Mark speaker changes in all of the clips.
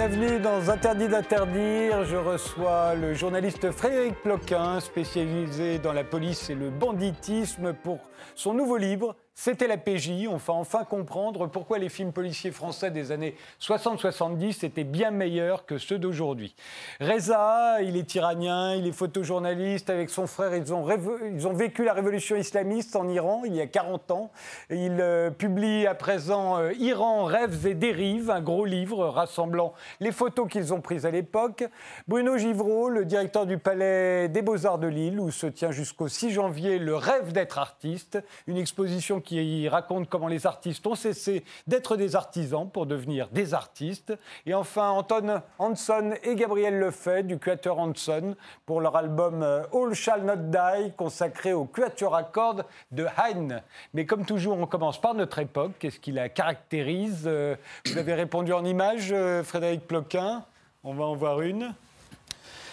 Speaker 1: Bienvenue dans Interdit d'interdire. Je reçois le journaliste Frédéric Ploquin, spécialisé dans la police et le banditisme, pour son nouveau livre c'était la PJ. On va enfin comprendre pourquoi les films policiers français des années 60-70 étaient bien meilleurs que ceux d'aujourd'hui. Reza, il est iranien, il est photojournaliste. Avec son frère, ils ont, vécu la révolution islamiste en Iran il y a 40 ans. Il euh, publie à présent euh, Iran, rêves et dérives, un gros livre rassemblant les photos qu'ils ont prises à l'époque. Bruno Givreau, le directeur du Palais des Beaux-Arts de Lille, où se tient jusqu'au 6 janvier le rêve d'être artiste, une exposition qui raconte comment les artistes ont cessé d'être des artisans pour devenir des artistes. Et enfin, Anton Hanson et Gabriel Lefebvre du Quatuor Hanson pour leur album euh, All Shall Not Die, consacré au Quatuor à cordes de Haydn. Mais comme toujours, on commence par notre époque. Qu'est-ce qui la caractérise euh, Vous avez répondu en images, euh, Frédéric Ploquin? On va en voir une.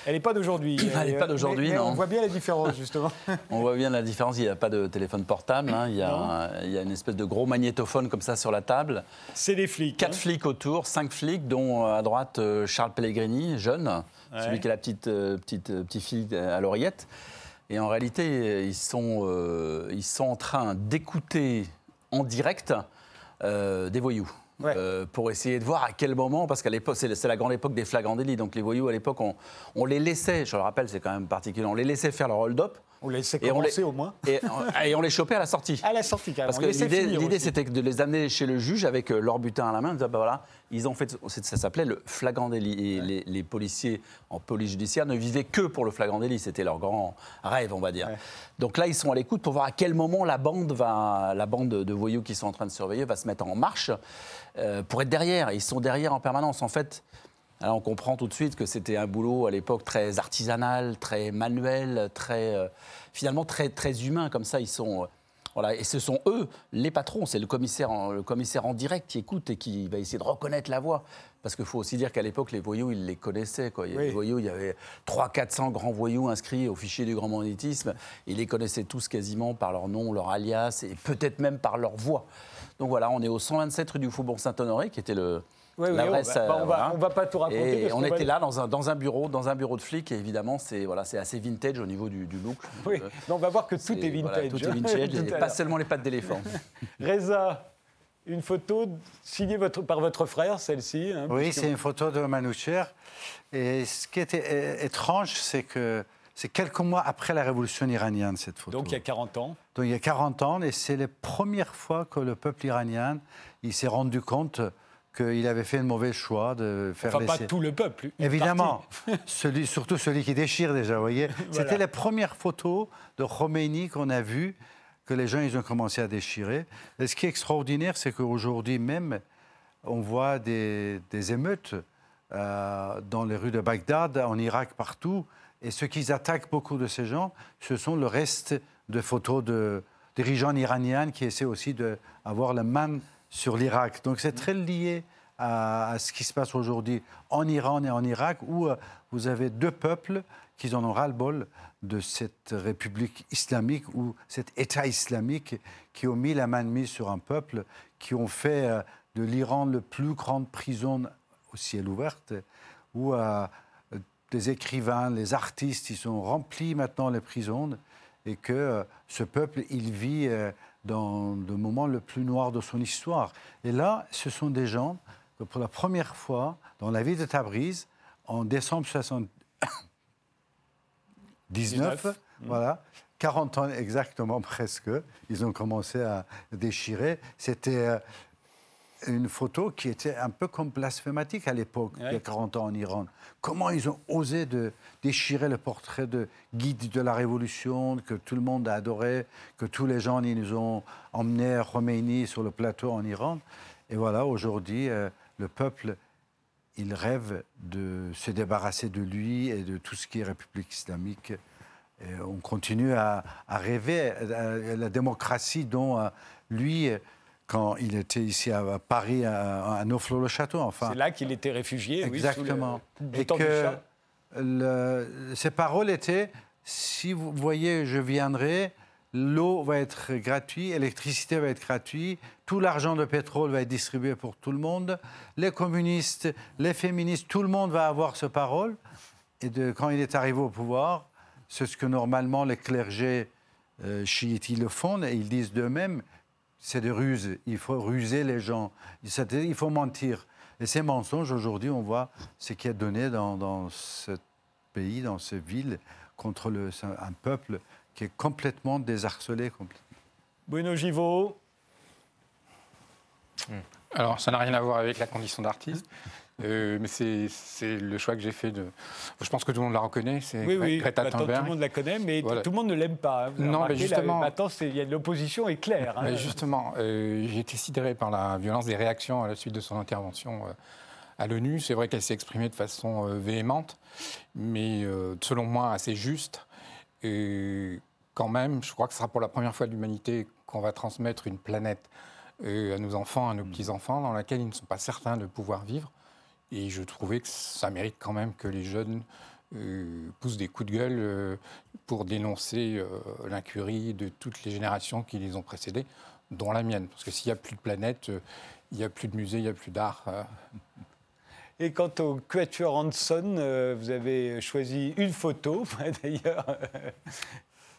Speaker 1: Elle n'est pas d'aujourd'hui.
Speaker 2: Elle n'est pas d'aujourd'hui, non.
Speaker 1: On voit bien la différence, justement.
Speaker 2: on voit bien la différence. Il n'y a pas de téléphone portable. Hein. Il, y a il, y a une espèce de gros magnétophone comme ça sur la table.
Speaker 1: C'est des flics.
Speaker 2: Quatre hein. flics autour, cinq flics, dont euh, à droite euh, Charles Pellegrini, jeune, celui qui a la petite, euh, petite, petite fille à l'oreillette. Et en réalité, ils sont, ils sont en train d'écouter en direct des voyous. Euh, pour essayer de voir à quel moment, parce qu'à l'époque, c'est la grande époque des flagrants délits, donc les voyous à l'époque, on, on, les laissait, je le rappelle, c'est quand même particulier, on les laissait faire leur hold-up,
Speaker 1: on les laissait commencer au moins.
Speaker 2: Et, on les chopait à la sortie.
Speaker 1: À la sortie, carrément.
Speaker 2: Parce que l'idée, c'était de les amener chez le juge avec euh, leur butin à la main. bah voilà, ils ont fait, ça s'appelait le flagrant délit. Et les, policiers en police judiciaire ne vivaient que pour le flagrant délit. C'était leur grand rêve, on va dire. Donc là, ils sont à l'écoute pour voir à quel moment la bande, va, la bande de voyous qui sont en train de surveiller va se mettre en marche euh, pour être derrière. ils sont derrière en permanence. En fait, alors on comprend tout de suite que c'était un boulot à l'époque très artisanal, très manuel, très euh, finalement très très humain comme ça. Ils sont euh, voilà, et ce sont eux les patrons. C'est le commissaire, en, le commissaire en direct qui écoute et qui va essayer de reconnaître la voix. Parce qu'il faut aussi dire qu'à l'époque, les voyous, ils les connaissaient. Quoi. Il y voyous, il y avait 300-400 grands voyous inscrits au fichier du grand banditisme. Ils les connaissaient tous quasiment par leur nom, leur alias et peut-être même par leur voix. Donc voilà, on est au 127 rue du Faubourg Saint-Honoré, qui était le,
Speaker 1: oui, oui, on, va, va, pas tout raconter.
Speaker 2: Et on était là dans un, dans un, bureau, dans un bureau de flic, et évidemment, c'est voilà, assez vintage au niveau du, look.
Speaker 1: Oui, euh, on va voir que tout est, vintage.
Speaker 2: tout est vintage, et pas seulement les pattes d'éléphant.
Speaker 1: Reza, une photo signée votre, par votre frère, celle-ci.
Speaker 3: Hein, oui, c'est une photo de Manoucher. Et ce qui était étrange, c'est que c'est quelques mois après la révolution iranienne, cette photo.
Speaker 1: Donc il y a 40 ans.
Speaker 3: Donc il y a 40 ans, et c'est la première fois que le peuple iranien il s'est rendu compte qu'il avait fait le mauvais choix de faire
Speaker 1: enfin, pas tout le peuple.
Speaker 3: Évidemment, celui, surtout celui qui déchire déjà, vous voyez. C'était la première photo de Khomeini qu'on a vue, que les gens ils ont commencé à déchirer. Et ce qui est extraordinaire, c'est qu'aujourd'hui même, on voit des, émeutes euh, dans les rues de Bagdad, en Irak, partout. Et ce qu'ils attaquent beaucoup de ces gens, ce sont le reste de photos de dirigeants iraniens qui essaient aussi d'avoir la main sur l'Irak. Donc c'est très lié à, ce qui se passe aujourd'hui en Iran et en Irak, où euh, vous avez deux peuples qui en ont ras-le-bol de cette république islamique ou cet État islamique qui ont mis la main mise sur un peuple, qui ont fait euh, de l'Iran le plus grande prison au ciel ouvert, où euh, des écrivains, les artistes, ils sont remplis maintenant les prisons, et que ce peuple, il vit dans le moment le plus noir de son histoire. Et là, ce sont des gens que pour la première fois dans la vie de Tabriz, en décembre 19, voilà, 40 ans exactement presque, ils ont commencé à déchirer. C'était euh, une photo qui était un peu comme blasphématique à l'époque, il y a 40 ans en Iran. Comment ils ont osé de déchirer le portrait de guide de la révolution que tout le monde a adoré, que tous les gens ils nous ont emmenés à Khomeini sur le plateau en Iran. Et voilà, aujourd'hui, euh, le peuple, il rêve de se débarrasser de lui et de tout ce qui est République islamique. Et on continue à, rêver à la démocratie dont euh, lui quand il était ici à Paris, à, à le château Enfin,
Speaker 1: c'est là qu'il était réfugié.
Speaker 3: Exactement. Oui, Et que le, ses paroles étaient si vous voyez, je viendrai, l'eau va être gratuite, l'électricité va être gratuite, tout l'argent de pétrole va être distribué pour tout le monde, les communistes, les féministes, tout le monde va avoir ce parole. Et de, quand il est arrivé au pouvoir, c'est ce que normalement les clergés euh, chiites ils le font, et ils disent d'eux-mêmes, c'est de ruse, il faut ruser les gens, il faut mentir. Et ces mensonges, aujourd'hui, on voit ce qui est donné dans, dans ce pays, dans ces villes, contre le, un peuple qui est complètement désarcelé. Complètement.
Speaker 1: Bruno Givot.
Speaker 4: Alors, ça n'a rien à voir avec la condition d'artiste. Euh, mais c'est le choix que j'ai fait. De... Je pense que tout le monde la reconnaît. C'est
Speaker 1: oui, oui. Greta Thunberg. Tout le monde la connaît, mais tout le monde ne l'aime pas.
Speaker 4: Vous non, mais justement.
Speaker 1: maintenant, l'opposition est claire.
Speaker 4: Hein. justement, euh, j'ai été sidéré par la violence des réactions à la suite de son intervention euh, à l'ONU. C'est vrai qu'elle s'est exprimée de façon véhémente, mais selon moi assez juste. Et quand même, je crois que ce sera pour la première fois de l'humanité qu'on va transmettre une planète à nos enfants, à nos petits-enfants, dans laquelle ils ne sont pas certains de pouvoir vivre. Et je trouvais que ça mérite quand même que les jeunes euh, poussent des coups de gueule euh, pour dénoncer euh, l'incurie de toutes les générations qui les ont précédées, dont la mienne. Parce que s'il n'y a plus de planète, il n'y a plus de musée, il n'y a plus d'art.
Speaker 1: Et quant au Quatuor Hanson, vous avez choisi une photo, d'ailleurs.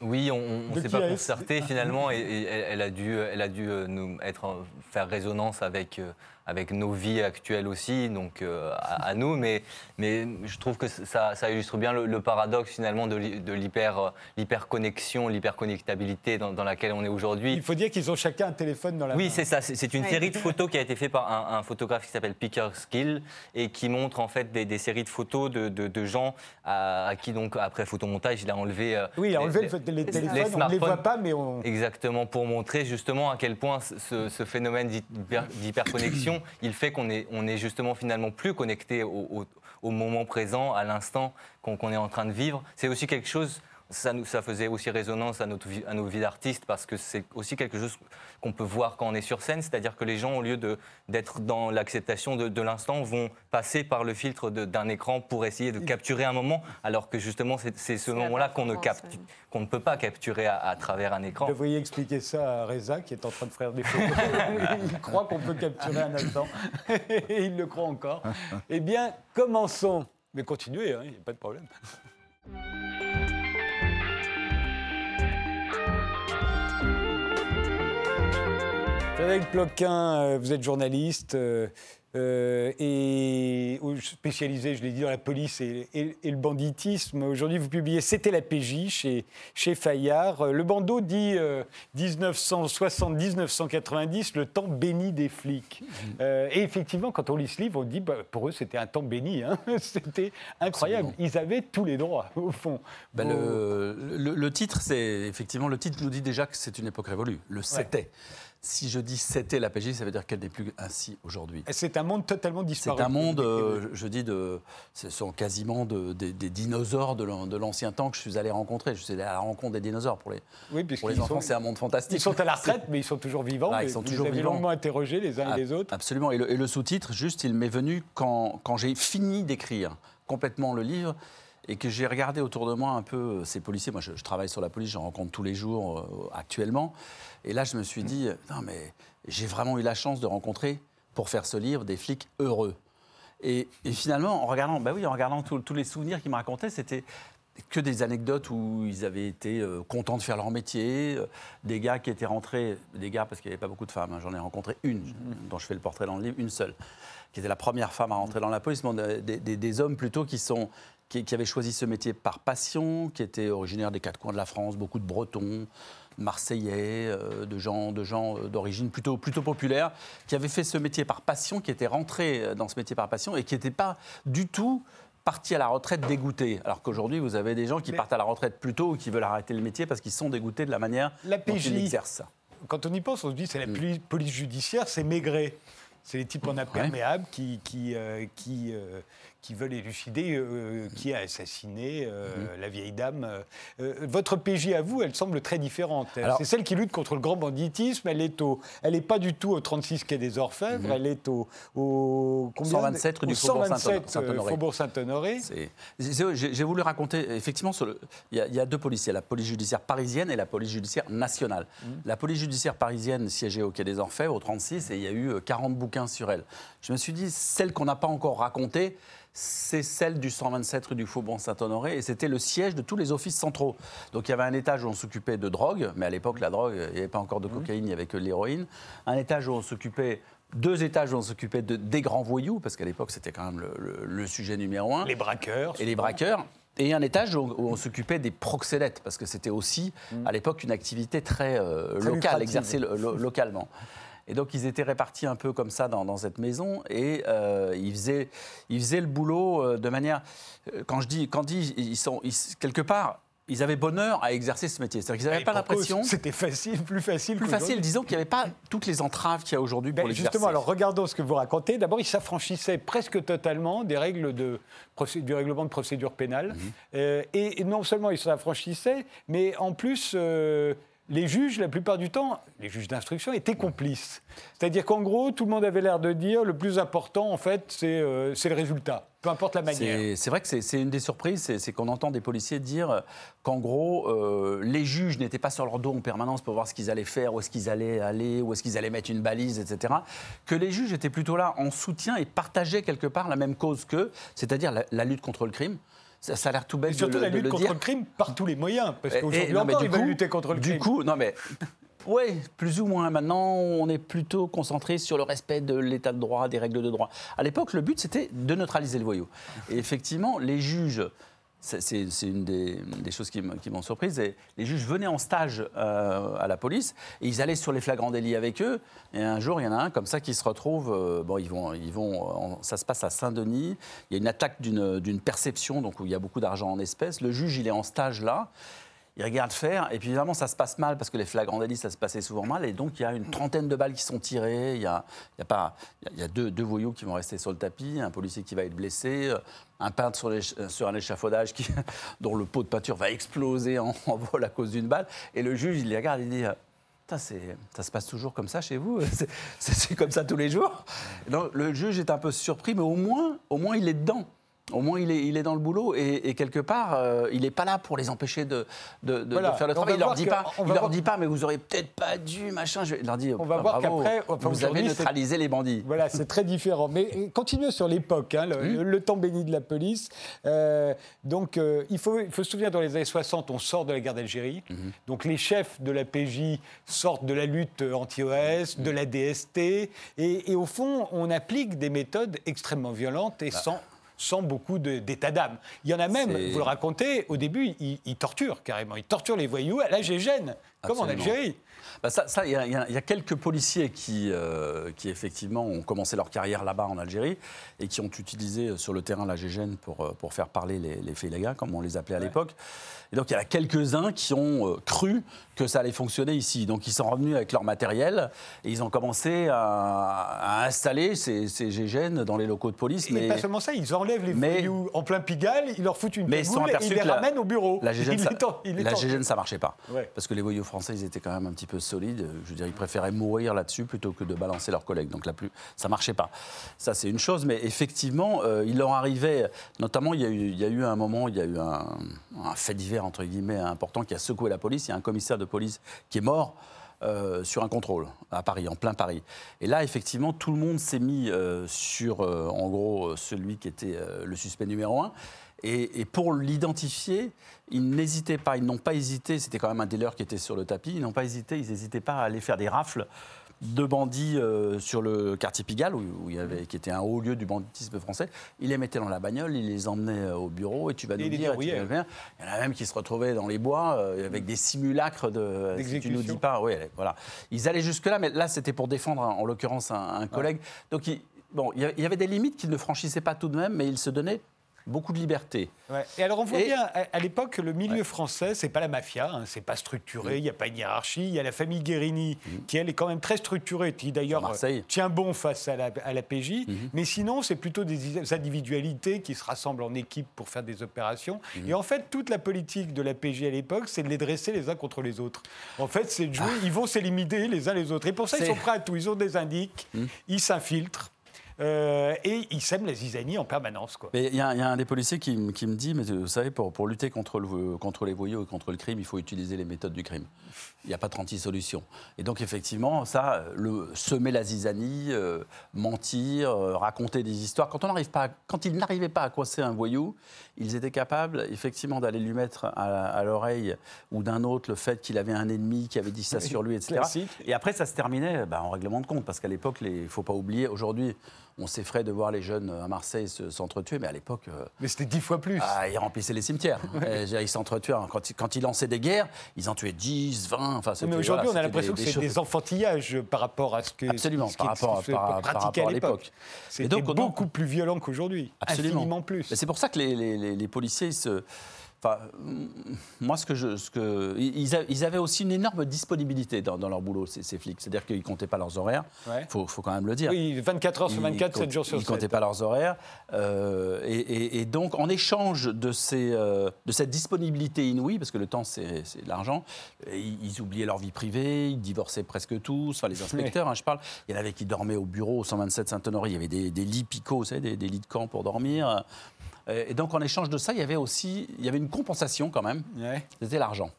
Speaker 5: Oui, on ne s'est pas concerté finalement, et, elle, a dû, elle a dû nous être, faire résonance avec avec nos vies actuelles aussi, donc euh, à, nous. Mais, mais je trouve que ça, ça illustre bien le, paradoxe finalement de, de l'hyperconnexion, l'hyperconnectabilité dans, dans, laquelle on est aujourd'hui.
Speaker 1: Il faut dire qu'ils ont chacun un téléphone dans la
Speaker 5: oui, main. Oui, c'est ça. C'est une série de photos qui a été faite par un, photographe qui s'appelle Picker Skill et qui montre en fait des, séries de photos de, de, gens à, qui donc après photomontage il a enlevé.
Speaker 1: Euh, oui, il a enlevé les, téléphones. on ne les voit pas, mais on.
Speaker 5: Exactement pour montrer justement à quel point ce, ce phénomène d'hyperconnexion il fait qu'on est, on est justement finalement plus connecté au, moment présent, à l'instant qu'on est en train de vivre. C'est aussi quelque chose ça, nous, ça faisait aussi résonance à, notre, à nos vies d'artistes parce que c'est aussi quelque chose qu'on peut voir quand on est sur scène, c'est-à-dire que les gens, au lieu d'être dans l'acceptation de, l'instant, vont passer par le filtre d'un écran pour essayer de capturer un moment, alors que justement c'est ce moment-là qu'on ne, qu'on ne peut pas capturer à, travers un écran.
Speaker 1: Vous devriez expliquer ça à Reza qui est en train de faire des photos. il croit qu'on peut capturer un instant et il le croit encore. Eh bien, commençons. Mais continuez, hein, il n'y a pas de problème. Frédéric Ploquin, euh, vous êt journaliste euh, euh, et spécialisé, je l'ai dit, dans la police et, le banditisme. Aujourd'hui, vous publiez C'était la PJ chez, chez Fayard. Le bandeau dit 1960-1990, le temps béni des flics. et effectivement, quand on lit ce livre, on dit, bah, pour eux, c'était un temps béni. Hein. c'était incroyable. Ils avaient tous les droits, au fond.
Speaker 2: Bah, le, titre, c'est effectivement, le titre nous dit déjà que c'est une époque révolue. Le c'était. Si je dis c'était la PJ, ça veut dire qu'elle n'est plus ainsi aujourd'hui.
Speaker 1: C'est un monde totalement disparu.
Speaker 2: C'est un monde, euh, je dis, de, ce sont quasiment des, dinosaures de l'ancien temps que je suis allé rencontrer. Je suis allé à la rencontre des dinosaures. Pour les, oui, pour les enfants, c'est un monde fantastique.
Speaker 1: Ils sont à la retraite, mais ils sont toujours vivants. ils sont toujours vivants. longuement interrogés les uns et les autres.
Speaker 2: Absolument. Et le, sous-titre, juste, il m'est venu quand, quand j'ai fini d'écrire complètement le livre et que j'ai regardé autour de moi un peu euh, ces policiers. Moi, je, travaille sur la police, j'en rencontre tous les jours euh, actuellement. Et là, je me suis dit, non, mais j'ai vraiment eu la chance de rencontrer, pour faire ce livre, des flics heureux. Et, finalement, en regardant, bah oui, en regardant tous les souvenirs qu'ils me racontaient, c'était que des anecdotes où ils avaient été euh, contents de faire leur métier, des gars qui étaient rentrés, des gars parce qu'il n'y avait pas beaucoup de femmes, hein, j'en ai rencontré une, dont je fais le portrait dans le livre, une seule, qui était la première femme à rentrer dans la police, mais des, des hommes plutôt qui sont qui, avaient choisi ce métier par passion, qui étaient originaires des quatre coins de la France, beaucoup de Bretons, Marseillais, euh, de gens de gens euh, d'origine plutôt plutôt populaire, qui avaient fait ce métier par passion, qui étaient rentrés euh, dans ce métier par passion et qui n'étaient pas du tout partis à la retraite dégoûtés. Alors qu'aujourd'hui, vous avez des gens qui partent à la retraite plus tôt ou qui veulent arrêter le métier parce qu'ils sont dégoûtés de la manière la dont ils l'exercent.
Speaker 1: Quand on y pense, on se dit c'est la mm. police judiciaire, c'est Maigret. C'est les types en imperméable qui, qui, qui, qui veulent élucider euh, qui a assassiné euh,
Speaker 2: Mhm.
Speaker 1: la vieille dame. Euh, votre PJ à vous, elle semble très différente. C'est celle qui lutte contre le grand banditisme. Elle est au, elle est pas du tout au 36 quai des Orfèvres. Elle est au, au combien
Speaker 2: 127 rue Mhm. du Faubourg
Speaker 1: 127,
Speaker 2: Saint-Honoré.
Speaker 1: euh,
Speaker 2: J'ai voulu raconter, effectivement, il y, a- il y a deux a la police judiciaire parisienne et la police judiciaire nationale. La police judiciaire parisienne siégeait au Quai des Orfèvres, au 36, et il y a eu euh, 40 bouquins sur elle. Je me suis dit, celle qu'on n'a pas encore racontée, c'est celle du 127 rue du Faubourg Saint-Honoré, et c'était le siège de tous les offices centraux. Donc il y avait un étage où on s'occupait de drogue, mais à l'époque, la drogue, il n'y avait pas encore de cocaïne, il n'y avait que de l'héroïne. Un étage où on s'occupait deux étages où on s'occupait de, des grands voyous, parce qu'à l'époque, c'était quand même le, le- le sujet numéro un
Speaker 1: Les braqueurs.
Speaker 2: et les braqueurs. Et un étage où, on s'occupait des proxénètes, parce que c'était aussi, à l'époque, une activité très, euh, locale, exercée lo- lo- localement. Et donc, ils étaient répartis un peu comme ça dans, dans cette maison, et euh, ils, faisaient, ils faisaient le boulot euh, de manière... euh, Quand je dis, quand dis, ils sont ils- quelque part, ils avaient bonheur à exercer ce métier. C'est-à-dire qu'ils n'avaient pas l'impression...
Speaker 1: C'était facile, plus facile.
Speaker 2: Plus facile, disons qu'il n'y avait pas toutes les entraves qu'il y a aujourd'hui pour
Speaker 1: Ben, justement, alors regardons ce que vous racontez. D'abord, il s'affranchissait presque totalement des règles de, du règlement de procédure pénale.
Speaker 2: Mhm.
Speaker 1: Euh, et, et non seulement il s'affranchissait, mais en plus, euh, les juges, la plupart du temps, les juges d'instruction étaient complices. C'est-à-dire qu'en gros, tout le monde avait l'air de dire le plus important, en fait, c'est euh, le résultat, peu importe la manière.
Speaker 2: C'est vrai que c'est- une des surprises, c'est- qu'on entend des policiers dire euh, qu'en gros, euh, les juges n'étaient pas sur leur dos en permanence pour voir ce qu'ils allaient faire, où est-ce qu'ils allaient aller, où est-ce qu'ils allaient mettre une balise, etc. Que les juges étaient plutôt là en soutien et partageaient quelque part la même cause qu'eux, c'est-à-dire la, la lutte contre le crime. Ça, ça a l'air tout bête
Speaker 1: Et surtout la
Speaker 2: de
Speaker 1: lutte
Speaker 2: le
Speaker 1: contre
Speaker 2: dire.
Speaker 1: le crime par tous les moyens. Parce qu'aujourd'hui encore,
Speaker 2: du
Speaker 1: ils veulent lutter contre le
Speaker 2: Du
Speaker 1: crime.
Speaker 2: coup, non mais. Oui, plus ou moins. Maintenant, on est plutôt concentré sur le respect de l'état de droit, des règles de droit. À l'époque, le but, c'était de neutraliser le voyou. Et effectivement, les juges, c'est une des, choses qui m'ont surprise, et les juges venaient en stage euh, à la police, et ils allaient sur les flagrants délits avec eux, et un jour, il y en a un comme ça qui se retrouve, euh, bon, ils vont, ils vont, ça se passe à Saint-Denis, il y a une attaque d'une perception, donc il y a beaucoup d'argent en espèces, le juge, il est en stage là, il regarde faire, et puis évidemment, ça se passe mal, parce que les flagrants délits, ça se passait souvent mal, et donc il y a une trentaine de balles qui sont tirées, il y a, il y a, pas, il y a- deux, deux voyous qui vont rester sur le tapis, un policier qui va être blessé, euh, un peintre sur, euh, sur un échafaudage dont le pot de peinture va exploser en, vol à cause d'une balle, et le juge, il regarde, il dit... euh, ça se passe toujours comme ça chez vous C'est- comme ça tous les jours? Le juge est un peu surpris, mais au moins, au moins il est dedans. Au moins, il est, il est dans le boulot et, et quelque part, euh, il n'est pas là pour les empêcher de, de- de-
Speaker 1: Voilà.
Speaker 2: de faire le
Speaker 1: On
Speaker 2: travail.
Speaker 1: va
Speaker 2: Il leur dit pas, il leur
Speaker 1: voir-
Speaker 2: dit pas, mais vous auriez peut-être pas dû, machin. Je vais leur dire,
Speaker 1: On va
Speaker 2: ah,
Speaker 1: voir qu'après, enfin,
Speaker 2: vous avez neutralisé les bandits.
Speaker 1: Voilà, c'est très différent. Mais euh, continuons sur l'époque, hein, le, le- le temps béni de la police. Euh, donc, euh, il, faut, il faut se souvenir, dans les années 60, on sort de la guerre d'Algérie. Donc, les chefs de la PJ sortent de la lutte anti-OS, de la DST. Et, et au fond, on applique des méthodes extrêmement violentes et sans sans beaucoup d'état d'âme. Il y en a même, vous le racontez, au début, ils, ils torturent carrément. Ils torturent les voyous à la GGN, comme en. Algérie.
Speaker 2: Bah ça, ça, il y, a- y y quelques policiers qui, euh, qui effectivement ont commencé leur carrière là-bas en Algérie et qui ont utilisé euh, sur le terrain la GGN pour, euh, pour faire parler les, les comme on les appelait à l'époque. Et donc il y en a quelques-uns qui ont euh, cru que ça allait fonctionner ici. Donc ils sont revenus avec leur matériel et ils ont commencé à, à installer ces, ces GGN dans les locaux de police.
Speaker 1: Et
Speaker 2: Mais
Speaker 1: pas seulement ça, ils enlèvent les
Speaker 2: mais-
Speaker 1: voyous en plein Pigalle, ils leur foutent une
Speaker 2: mais ils sont
Speaker 1: et ils les
Speaker 2: la-
Speaker 1: ramènent au bureau.
Speaker 2: La GGN, ça,
Speaker 1: temps-
Speaker 2: la. GGN, ça marchait pas.
Speaker 1: Ouais.
Speaker 2: Parce que les voyous français, ils étaient quand même un petit peu solides. Je veux dire, ils préféraient mourir là-dessus plutôt que de balancer leurs collègues. Donc la plus, ça marchait pas. Ça, c'est une chose. Mais effectivement, euh, il leur arrivait, notamment, il y, a eu, il y a eu un moment, il y a eu un, un fait divers, entre guillemets, important qui a secoué la police. Il y a un commissaire de police qui est mort. euh, sur un contrôle à Paris, en plein Paris. Et là, effectivement, tout le monde s'est mis euh, sur, euh, en gros, celui qui était le suspect numéro un. Et, et pour l'identifier, ils n'hésitaient pas, ils n'ont pas hésité, c'était quand même un dealer qui était sur le tapis, ils n'ont pas hésité, ils n'hésitaient pas à aller faire des rafles de bandits euh, sur le quartier Pigalle, où, où il y avait, qui était un haut lieu du banditisme français. Ils les mettaient dans la bagnole, ils les emmenaient euh, au bureau, et tu vas nous et dire. Il y en a même qui se retrouvaient dans les bois euh, avec des simulacres de... Si tu nous dis pas, oui, voilà. Ils allaient jusque-là, mais là, c'était pour défendre, en l'occurrence, un, un collègue. Donc, il, bon, il il y avait des limites qu'ils ne franchissaient pas tout de même, mais ils se donnaient beaucoup de liberté.
Speaker 1: Ouais. Et alors on voit
Speaker 2: Et-
Speaker 1: bien, à, à l'époque, le milieu français, c'est pas la mafia, hein, c'est pas structuré, il n'y a pas une hiérarchie. Il y a la famille Guérini, qui elle est quand même très structurée, qui d'ailleurs euh, tient bon face à la, à la PJ. Mais sinon, c'est plutôt des individualités qui se rassemblent en équipe pour faire des opérations. Et en fait, toute la politique de la PJ à l'époque, c'est de les dresser les uns contre les autres. En fait, c'est de jouer, ils vont s'éliminer les uns les autres. Et pour ça, ils sont prêts à tout. Ils ont des indiques, ils s'infiltrent. Euh, et ils sèment la zizanie en permanence. Quoi.
Speaker 2: Mais il y, a il y a un des policiers qui, me- qui me dit, mais vous savez, pour, pour lutter contre, le, contre les voyous et contre le crime, il faut utiliser les méthodes du crime. Il n'y a pas 36 solutions. Et donc, effectivement, ça, le, semer la zizanie, euh, mentir, euh, raconter des histoires. Quand, on n'arrive pas, à- quand ils n'arrivaient pas à coincer un voyou, ils étaient capables, effectivement, d'aller lui mettre à, à l'oreille ou d'un autre le fait qu'il avait un ennemi qui avait dit ça sur lui, etc.
Speaker 1: classique.
Speaker 2: Et après, ça se terminait bah, en règlement de compte, parce qu'à l'époque, il ne faut pas oublier, aujourd'hui, on s'effraie de voir les jeunes à Marseille se- s'entretuer, mais à l'époque, euh,
Speaker 1: Mais c'était dix fois plus.
Speaker 2: ah, ils remplissaient les cimetières. Euh, Ils s'entretuaient. hein. Quand, ils- quand ils lançaient des guerres, ils en tuaient 10, 20. Enfin,
Speaker 1: Mais aujourd'hui,
Speaker 2: voilà,
Speaker 1: on a l'impression que c'est des enfantillages par rapport à ce que
Speaker 2: Absolument,
Speaker 1: ce qui-
Speaker 2: par rapport,
Speaker 1: ce
Speaker 2: par- par rapport à
Speaker 1: l'époque. C'était
Speaker 2: donc,
Speaker 1: beaucoup plus violent qu'aujourd'hui,
Speaker 2: Absolument.
Speaker 1: infiniment plus.
Speaker 2: C'est pour ça que les, les- les- les policiers, se. Enfin, mm, moi, ce que je, ce que, ils, ils avaient aussi une énorme disponibilité dans, dans leur boulot, ces, ces flics. C'est-à-dire qu'ils comptaient pas leurs horaires. Il
Speaker 1: Ouais.
Speaker 2: faut, faut quand même le dire.
Speaker 1: Oui, 24 heures sur
Speaker 2: Ils
Speaker 1: 24, 7
Speaker 2: comptent-
Speaker 1: jours sur
Speaker 2: Ils
Speaker 1: 7.
Speaker 2: comptaient pas leurs horaires. Euh, et, et- et donc, en échange de, ces, euh, de cette disponibilité inouïe, parce que le temps, c'est l'argent, ils, ils oubliaient leur vie privée, ils divorçaient presque tous, enfin les inspecteurs, hein, je parle. Il y en avait qui dormaient au bureau au 127 Saint-Honoré. Il y avait des, des lits picots, vous savez, des, des lits de camp pour dormir. Euh, Et donc, en échange de ça, il y avait aussi il y avait une compensation quand même.
Speaker 1: Ouais.
Speaker 2: C'était l'argent.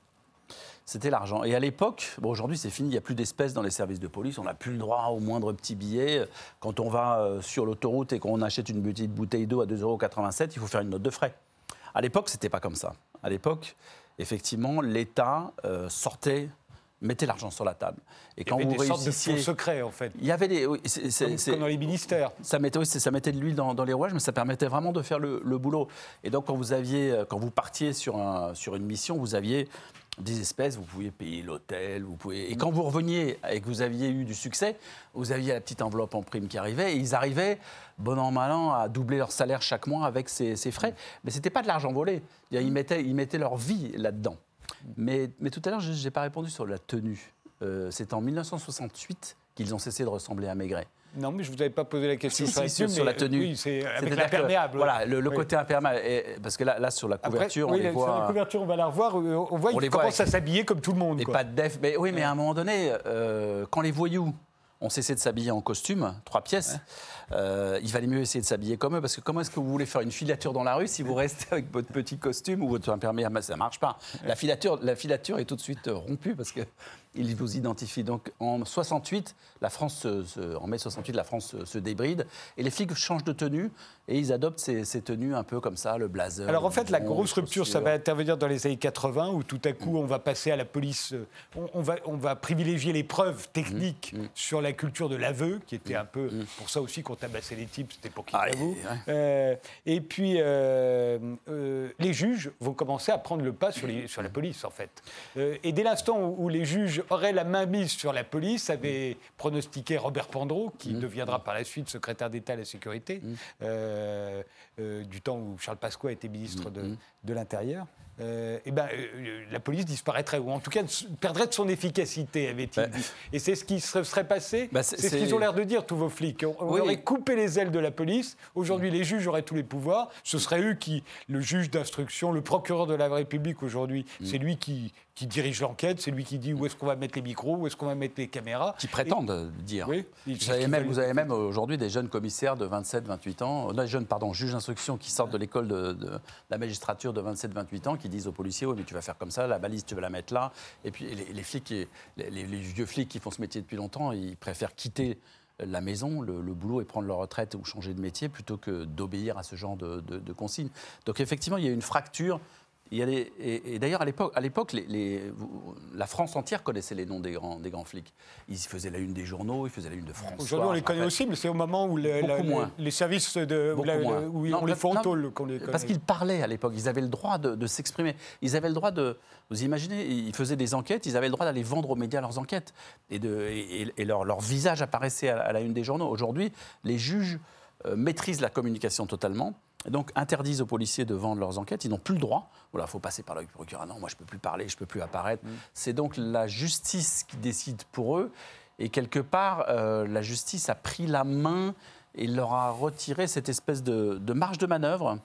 Speaker 2: C'était l'argent. Et à l'époque, bon, aujourd'hui c'est fini, il n'y a plus d'espèces dans les services de police, on n'a plus le droit au moindre petit billet. Quand on va euh, sur l'autoroute et qu'on achète une petite bouteille d'eau à 2,87 euros, il faut faire une note de frais. À l'époque, c'était pas comme ça. À l'époque, effectivement, l'État euh, sortait, mettait l'argent sur la table. Et
Speaker 1: Il y
Speaker 2: quand
Speaker 1: avait
Speaker 2: vous
Speaker 1: des sortes de faux secrets, en fait,
Speaker 2: Il y avait des. oui,
Speaker 1: comme, dans les ministères.
Speaker 2: ça mettait, oui, c'est- ça mettait de l'huile dans, dans les rouages, mais ça permettait vraiment de faire le, le boulot. Et donc, quand vous, aviez, euh, quand vous partiez sur, un- sur une mission, vous aviez des espèces, vous pouviez payer l'hôtel, vous pouvez... Et quand vous reveniez et que vous aviez eu du succès, vous aviez la petite enveloppe en prime qui arrivait, et ils arrivaient, bon an, mal an, à doubler leur salaire chaque mois avec ces, ces frais. Mais ce n'était pas de l'argent volé. Ils mettaient, ils mettaient leur vie là-dedans. Mais, mais tout à l'heure, je n'ai pas répondu sur la tenue. Euh, c'est en 1968 qu'ils ont cessé de ressembler à Maigret.
Speaker 1: Non, mais je vous avais pas posé la question
Speaker 2: Si,
Speaker 1: sur,
Speaker 2: si,
Speaker 1: la tenue,
Speaker 2: sur la
Speaker 1: mais,
Speaker 2: tenue.
Speaker 1: Oui, c'est avec l'imperméable.
Speaker 2: Voilà, le, le
Speaker 1: Oui.
Speaker 2: côté imperméable. Et- parce que là, là, sur la
Speaker 1: Après,
Speaker 2: couverture,
Speaker 1: oui,
Speaker 2: on les
Speaker 1: Sur la
Speaker 2: voit.
Speaker 1: couverture, on va la revoir. euh, On voit qu'ils
Speaker 2: voit
Speaker 1: commencent à s'habiller comme tout le monde.
Speaker 2: Et
Speaker 1: quoi.
Speaker 2: pas de def. Mais oui, mais à un moment donné, euh, quand les voyous ont cessé de s'habiller en costume, trois pièces, euh, il valait mieux essayer de s'habiller comme eux. Parce que comment est-ce que vous voulez faire une filature dans la rue si vous restez avec votre petit costume ou votre imperméable Ça ne marche pas. La filature, la filature est tout de suite euh, rompue parce qu'ils vous identifient. Donc en 68, la France se- se- en mai 68, la France se, se débride et les flics changent de tenue et ils adoptent ces, ces tenues un peu comme ça, le blazer.
Speaker 1: Alors en fait, la grosse rupture, ça va intervenir dans les années 80, où tout à coup, on va passer à la police. euh, On, on va, on va privilégier les preuves techniques
Speaker 2: Mmh,
Speaker 1: sur la culture de l'aveu, qui était un peu pour ça aussi qu'on tabassait les types, c'était pour qu'ils
Speaker 2: Ah,
Speaker 1: avouent.
Speaker 2: et- ouais.
Speaker 1: Euh, et puis, euh, euh, les juges vont commencer à prendre le pas sur, les- sur la police, en fait. Et dès l'instant où, où les juges auraient la main mise sur la police, avait pronostiqué Robert Pandreau, qui
Speaker 2: Mmh.
Speaker 1: deviendra par la suite secrétaire d'État à la sécurité, euh, Uh. Euh, du temps où Charles Pasqua était ministre
Speaker 2: Mmh.
Speaker 1: de, de l'Intérieur. Euh, eh ben, euh, la police disparaîtrait, ou en tout cas perdrait de son efficacité, avait-il
Speaker 2: Bah.
Speaker 1: dit. Et c'est ce qui se serait passé,
Speaker 2: Bah,
Speaker 1: c'est ce qu'ils ont l'air de dire, tous vos flics. On, on
Speaker 2: Oui.
Speaker 1: aurait coupé les ailes de la police. Aujourd'hui, les juges auraient tous les pouvoirs. Ce serait eux qui, le juge d'instruction, le procureur de la République aujourd'hui,
Speaker 2: Mm.
Speaker 1: c'est lui qui, qui dirige l'enquête, c'est lui qui dit où est-ce qu'on va mettre les micros, où est-ce qu'on va mettre les caméras.
Speaker 2: qui prétendent dire.
Speaker 1: Oui,
Speaker 2: Vous avez même, vous avez même aujourd'hui des jeunes commissaires de 27, 28 ans, euh, des jeunes, pardon, juges d'instruction qui sortent de l'école de, la magistrature de 27, 28 ans, qui disent aux policiers, oui, mais tu vas faire comme ça, la balise, tu vas la mettre là. Et puis les, flics, les, vieux flics qui font ce métier depuis longtemps, ils préfèrent quitter la maison, le, le boulot et prendre leur retraite ou changer de métier plutôt que d'obéir à ce genre de, de- de consignes. Donc effectivement, il y a une fracture. Il y a des- et, et d'ailleurs, à l'époque, à l'époque les- les- vous- la France entière connaissait les noms des grands, des grands flics. Ils faisaient la une des journaux, ils faisaient la une de France.
Speaker 1: Aujourd'hui, on les connaît aussi, mais c'est au moment où la- les, services de, où,
Speaker 2: Beaucoup
Speaker 1: la- où
Speaker 2: Non,
Speaker 1: on les fait en
Speaker 2: non,
Speaker 1: tôle qu'on les connaît.
Speaker 2: Parce qu'ils parlaient à l'époque, ils avaient le droit de, de s'exprimer. Ils avaient le droit de. Vous imaginez, ils faisaient des enquêtes, ils avaient le droit d'aller vendre aux médias leurs enquêtes. Et, de, et, et leur, leur visage apparaissait à, la- à la une des journaux. Aujourd'hui, les juges euh, maîtrisent la communication totalement. Donc interdisent aux policiers de vendre leurs enquêtes. Ils n'ont plus le droit. Voilà, faut passer par le procureur. Non, moi je peux plus parler, je peux plus apparaître. C'est donc la justice qui décide pour eux. Et quelque part, euh, la justice a pris la main et leur a retiré cette espèce de, de marge de manœuvre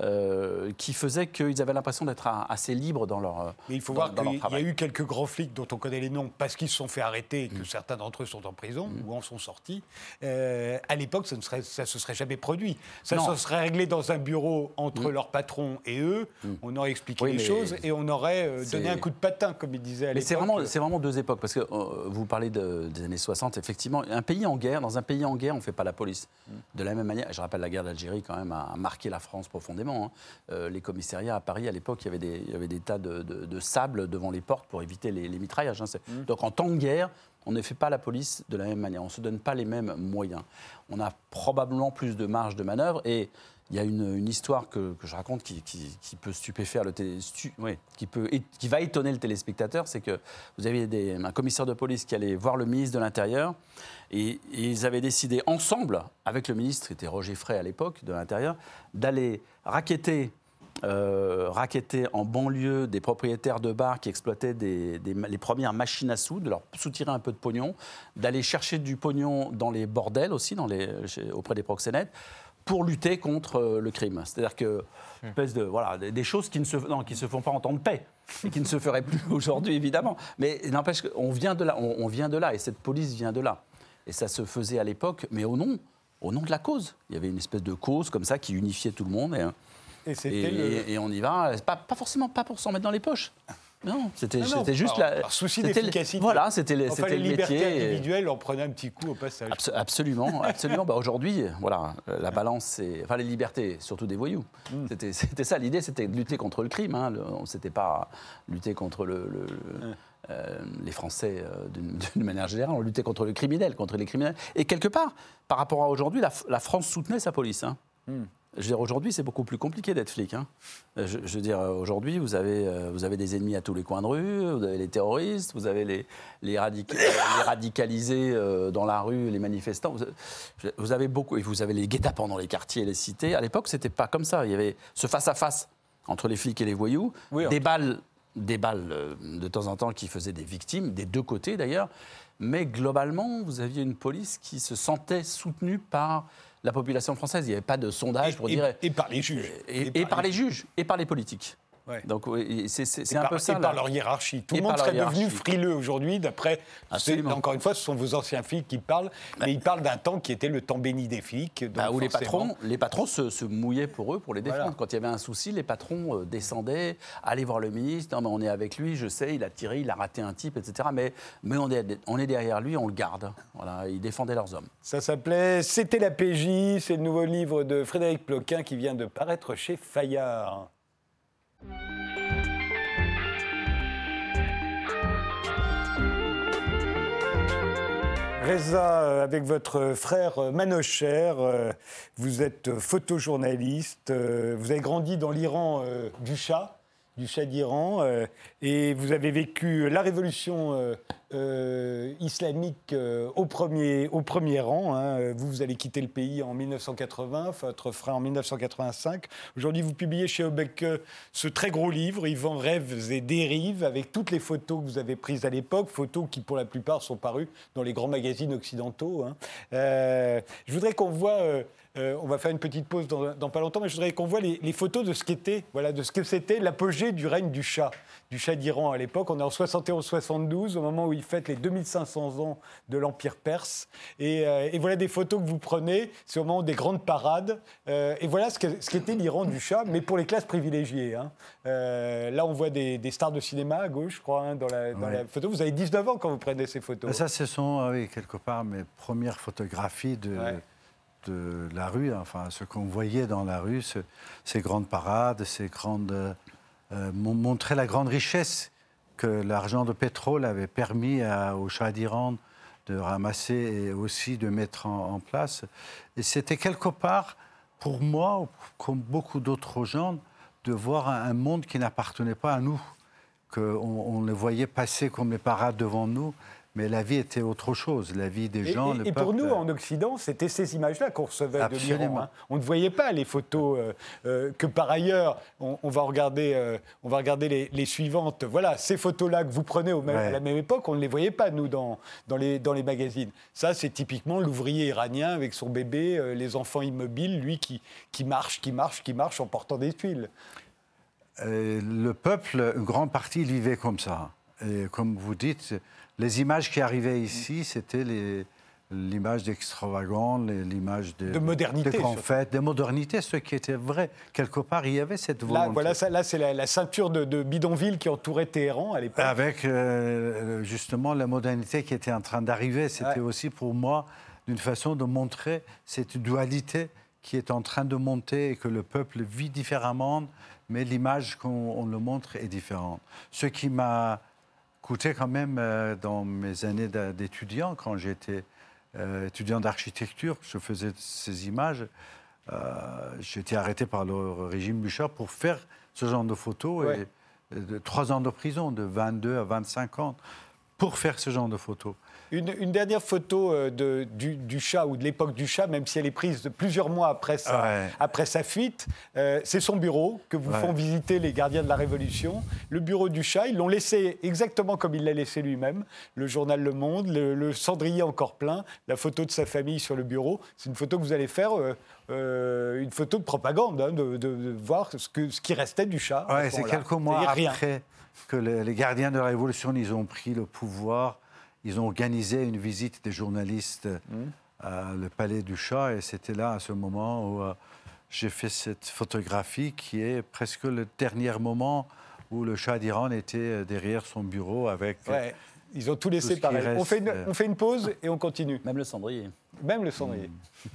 Speaker 2: euh, qui faisait qu'ils avaient l'impression d'être assez libres dans leur,
Speaker 1: Mais il faut
Speaker 2: dans-
Speaker 1: voir qu'il y a eu quelques grands flics dont on connaît les noms parce qu'ils se sont fait arrêter et que certains d'entre eux sont en prison ou en sont sortis. Euh, à l'époque, ça ne serait, ça se serait jamais produit. Ça
Speaker 2: Non.
Speaker 1: se serait réglé dans un bureau entre leur patron et eux. On aurait expliqué
Speaker 2: Oui,
Speaker 1: les
Speaker 2: mais
Speaker 1: choses et on aurait euh, donné un coup de patin, comme il disait à
Speaker 2: Mais
Speaker 1: l'époque.
Speaker 2: c'est vraiment, c'est vraiment deux époques, parce que euh, vous parlez de- des années 60, effectivement, un pays en guerre, dans un pays en guerre, on ne fait pas la police. De la même manière, je rappelle, la guerre d'Algérie, quand même, a marqué la France profondément. Hein. Euh, les commissariats à Paris, à l'époque, il y avait des, il y avait des tas de, de- de sable devant les portes pour éviter les, les mitraillages. hein. C'est- Donc en temps de guerre, on ne fait pas la police de la même manière, on ne se donne pas les mêmes moyens. On a probablement plus de marge de manœuvre et il y a une, histoire que, je raconte qui, peut stupéfaire le télé, qui, peut, qui va étonner le téléspectateur, c'est que vous aviez un commissaire de police qui allait voir le ministre de l'Intérieur et, ils avaient décidé ensemble, avec le ministre, qui était Roger Frey à l'époque, de l'Intérieur, d'aller raqueter euh, en banlieue des propriétaires de bars qui exploitaient des- les premières machines à sous, de leur soutirer un peu de pognon, d'aller chercher du pognon dans les bordels aussi, dans les, auprès des proxénètes, pour lutter contre euh, le crime. C'est-à-dire que espèce de voilà des, choses qui ne se non, qui se font pas en temps de paix et qui ne se feraient plus aujourd'hui évidemment. Mais n'empêche qu'on vient de là, on, on vient de là et cette police vient de là. Et ça se faisait à l'époque, mais au nom au nom de la cause. Il y avait une espèce de cause comme ça qui unifiait tout le monde. Et,
Speaker 1: Et c'était
Speaker 2: et,
Speaker 1: le-
Speaker 2: et on y va, pas, pas forcément pas pour s'en mettre dans les poches. Non, c'était
Speaker 1: Ah non,
Speaker 2: c'était juste
Speaker 1: par-
Speaker 2: la.
Speaker 1: par souci
Speaker 2: c'était le-
Speaker 1: d'efficacité.
Speaker 2: Voilà, c'était le,
Speaker 1: Enfin, les
Speaker 2: le
Speaker 1: libertés
Speaker 2: métier. et-
Speaker 1: individuelles en prenaient un petit coup au passage.
Speaker 2: Abs- absolument, absolument. Bah, Aujourd'hui, voilà, la balance, c'est. Enfin, les libertés, surtout des voyous.
Speaker 1: Mm.
Speaker 2: C'était- ça, l'idée, c'était de lutter contre le crime. Hein. Le- on- C'était pas lutter contre le. le- le-
Speaker 1: Mm.
Speaker 2: euh, les Français euh, d'une manière générale, on luttait contre les criminels, contre les criminels. Et quelque part, par rapport à aujourd'hui, la, France soutenait sa police. hein.
Speaker 1: Mm.
Speaker 2: Je veux dire, aujourd'hui, c'est beaucoup plus compliqué d'être flic. hein. Euh, Je, je veux dire, euh, aujourd'hui, vous avez, euh, vous avez des ennemis à tous les coins de rue, vous avez les terroristes, vous avez les, les, radica- les radicalisés euh, dans la rue, les manifestants. Vous, avez beaucoup, et vous avez les guet-apens dans les quartiers et les cités. À l'époque, c'était pas comme ça. Il y avait ce face-à-face entre les flics et les voyous,
Speaker 1: Oui,
Speaker 2: des balles, des balles de temps en temps qui faisaient des victimes, des deux côtés d'ailleurs. Mais globalement, vous aviez une police qui se sentait soutenue par la population française. Il n'y avait pas de sondage pour
Speaker 1: et,
Speaker 2: dire.
Speaker 1: et par les juges.
Speaker 2: Et, et par les juges, et par les politiques.
Speaker 1: Ouais.
Speaker 2: Donc c'est un
Speaker 1: par,
Speaker 2: peu ça.
Speaker 1: et par leur hiérarchie. Tout le monde serait devenu frileux aujourd'hui, d'après. Encore une fois, ce sont vos anciens flics qui parlent, mais ils parlent d'un temps qui était le temps béni des flics.
Speaker 2: Bah, où les patrons, les patrons se, se mouillaient pour eux, pour les défendre.
Speaker 1: Voilà.
Speaker 2: Quand il y avait un souci, les patrons euh, descendaient, allaient voir le ministre. Non, mais on est avec lui, je sais, il a tiré, il a raté un type, etc. Mais, mais on, est, on est derrière lui, on le garde. Voilà, ils défendaient leurs hommes.
Speaker 1: Ça s'appelait C'était la PJ, c'est le nouveau livre de Frédéric Ploquin qui vient de paraître chez Fayard. Reza, euh, avec votre frère euh, Manocher, euh, vous êtes photojournaliste, vous avez grandi dans l'Iran du Shah, du Shah d'Iran, euh, et vous avez vécu la révolution euh, euh, islamique au, premier, au premier rang. hein. Vous, vous allez quitter le pays en 1980, votre frère en 1985. Aujourd'hui, vous publiez chez Obek ce très gros livre, Yvan Rêves et Dérives, avec toutes les photos que vous avez prises à l'époque, photos qui pour la plupart sont parues dans les grands magazines occidentaux. hein. Je voudrais qu'on voit... euh, on va faire une petite pause dans, dans pas longtemps, mais je voudrais qu'on voit les, les photos de ce qu'était, voilà, de ce que c'était l'apogée du règne du Shah, du Shah d'Iran à l'époque. On est en 71-72, au moment où il fête les 2500 ans de l'Empire perse. Et, euh, et voilà des photos que vous prenez, c'est au moment des grandes parades. Euh, et voilà ce que- ce qu'était l'Iran du Shah, mais pour les classes privilégiées. hein. Là, on voit des, des stars de cinéma à gauche, je crois, hein, dans, la, dans
Speaker 3: Ouais.
Speaker 1: la photo. Vous avez 19 ans quand vous prenez ces photos.
Speaker 3: Ça, ce sont, oui, quelque part, mes premières photographies de,
Speaker 1: Ouais.
Speaker 3: De la rue, enfin, ce qu'on voyait dans la rue, ce- ces grandes parades, ces grandes. euh, euh, m'ont montré la grande richesse que l'argent de pétrole avait permis à- au Shah d'Iran de ramasser et aussi de mettre en, place. Et c'était quelque part, pour moi, comme beaucoup d'autres gens, de voir un, monde qui n'appartenait pas à nous qu'on on les voyait passer comme les parades devant nous, Mais la vie était autre chose, la vie des
Speaker 1: Et,
Speaker 3: gens.
Speaker 1: et-
Speaker 3: le
Speaker 1: et pour nous, en Occident, c'était ces images-là qu'on recevait de l'Iran. Hein. On ne voyait pas les photos euh, euh, que par ailleurs, on, on va regarder, euh, on va regarder les, les suivantes. Voilà, ces photos-là que vous prenez au même-
Speaker 3: Ouais.
Speaker 1: à la même époque, on ne les voyait pas, nous, dans, dans, les, dans les magazines. Ça, c'est typiquement l'ouvrier iranien avec son bébé, euh, les enfants immobiles, lui qui, qui marche, qui marche, qui marche en portant des tuiles.
Speaker 3: Euh, le peuple, une grande partie, vivait comme ça. Et comme vous dites, les images qui arrivaient ici, c'était les- l'image d'extravagant, l'image de,
Speaker 1: De modernité,
Speaker 3: de
Speaker 1: surtout.
Speaker 3: fêtes, de modernité, ce qui était vrai. Quelque part, il y avait cette volonté.
Speaker 1: Là, voilà, ça, là c'est la, la ceinture de, de bidonville qui entourait Téhéran à l'époque.
Speaker 3: Avec euh, justement la modernité qui était en train d'arriver, c'était
Speaker 1: Ouais.
Speaker 3: aussi pour moi d'une façon de montrer cette dualité qui est en train de monter et que le peuple vit différemment, mais l'image qu'on on le montre est différente. Ce qui m'a coûté quand même euh, dans mes années d'étudiant, quand j'étais euh, étudiant d'architecture, je faisais ces images. euh, J'étais arrêté par le régime Bouchard pour faire ce genre de photos.
Speaker 1: Ouais.
Speaker 3: Et, de trois ans de prison, de 22 à 25 ans, pour faire ce genre de photos.
Speaker 1: Une, une dernière photo euh, de- du, du chat ou de l'époque du chat, même si elle est prise de plusieurs mois après sa,
Speaker 3: Ouais.
Speaker 1: après sa fuite, euh, c'est son bureau que vous
Speaker 3: Ouais.
Speaker 1: font visiter les gardiens de la Révolution. Le bureau du chat, ils l'ont laissé exactement comme il l'a laissé lui-même. Le journal Le Monde, le, le cendrier encore plein, la photo de sa famille sur le bureau. C'est une photo que vous allez faire, euh, euh, une photo de propagande, hein, de, de- de voir ce, que, ce qui restait du chat.
Speaker 3: Ouais,
Speaker 1: ce
Speaker 3: c'est quelques mois
Speaker 1: rien.
Speaker 3: après que les, les gardiens de la Révolution, ils ont pris le pouvoir. Ils ont organisé une visite des journalistes
Speaker 1: Mmh.
Speaker 3: à le Palais du Chat. Et c'était là, à ce moment, où euh, j'ai fait cette photographie qui est presque le dernier moment où le Shah d'Iran était euh, derrière son bureau avec...
Speaker 1: Ouais, ils ont tout laissé
Speaker 3: qui
Speaker 1: pareil. on, fait une, on fait une pause et on continue.
Speaker 2: Même le cendrier.
Speaker 1: Même le cendrier.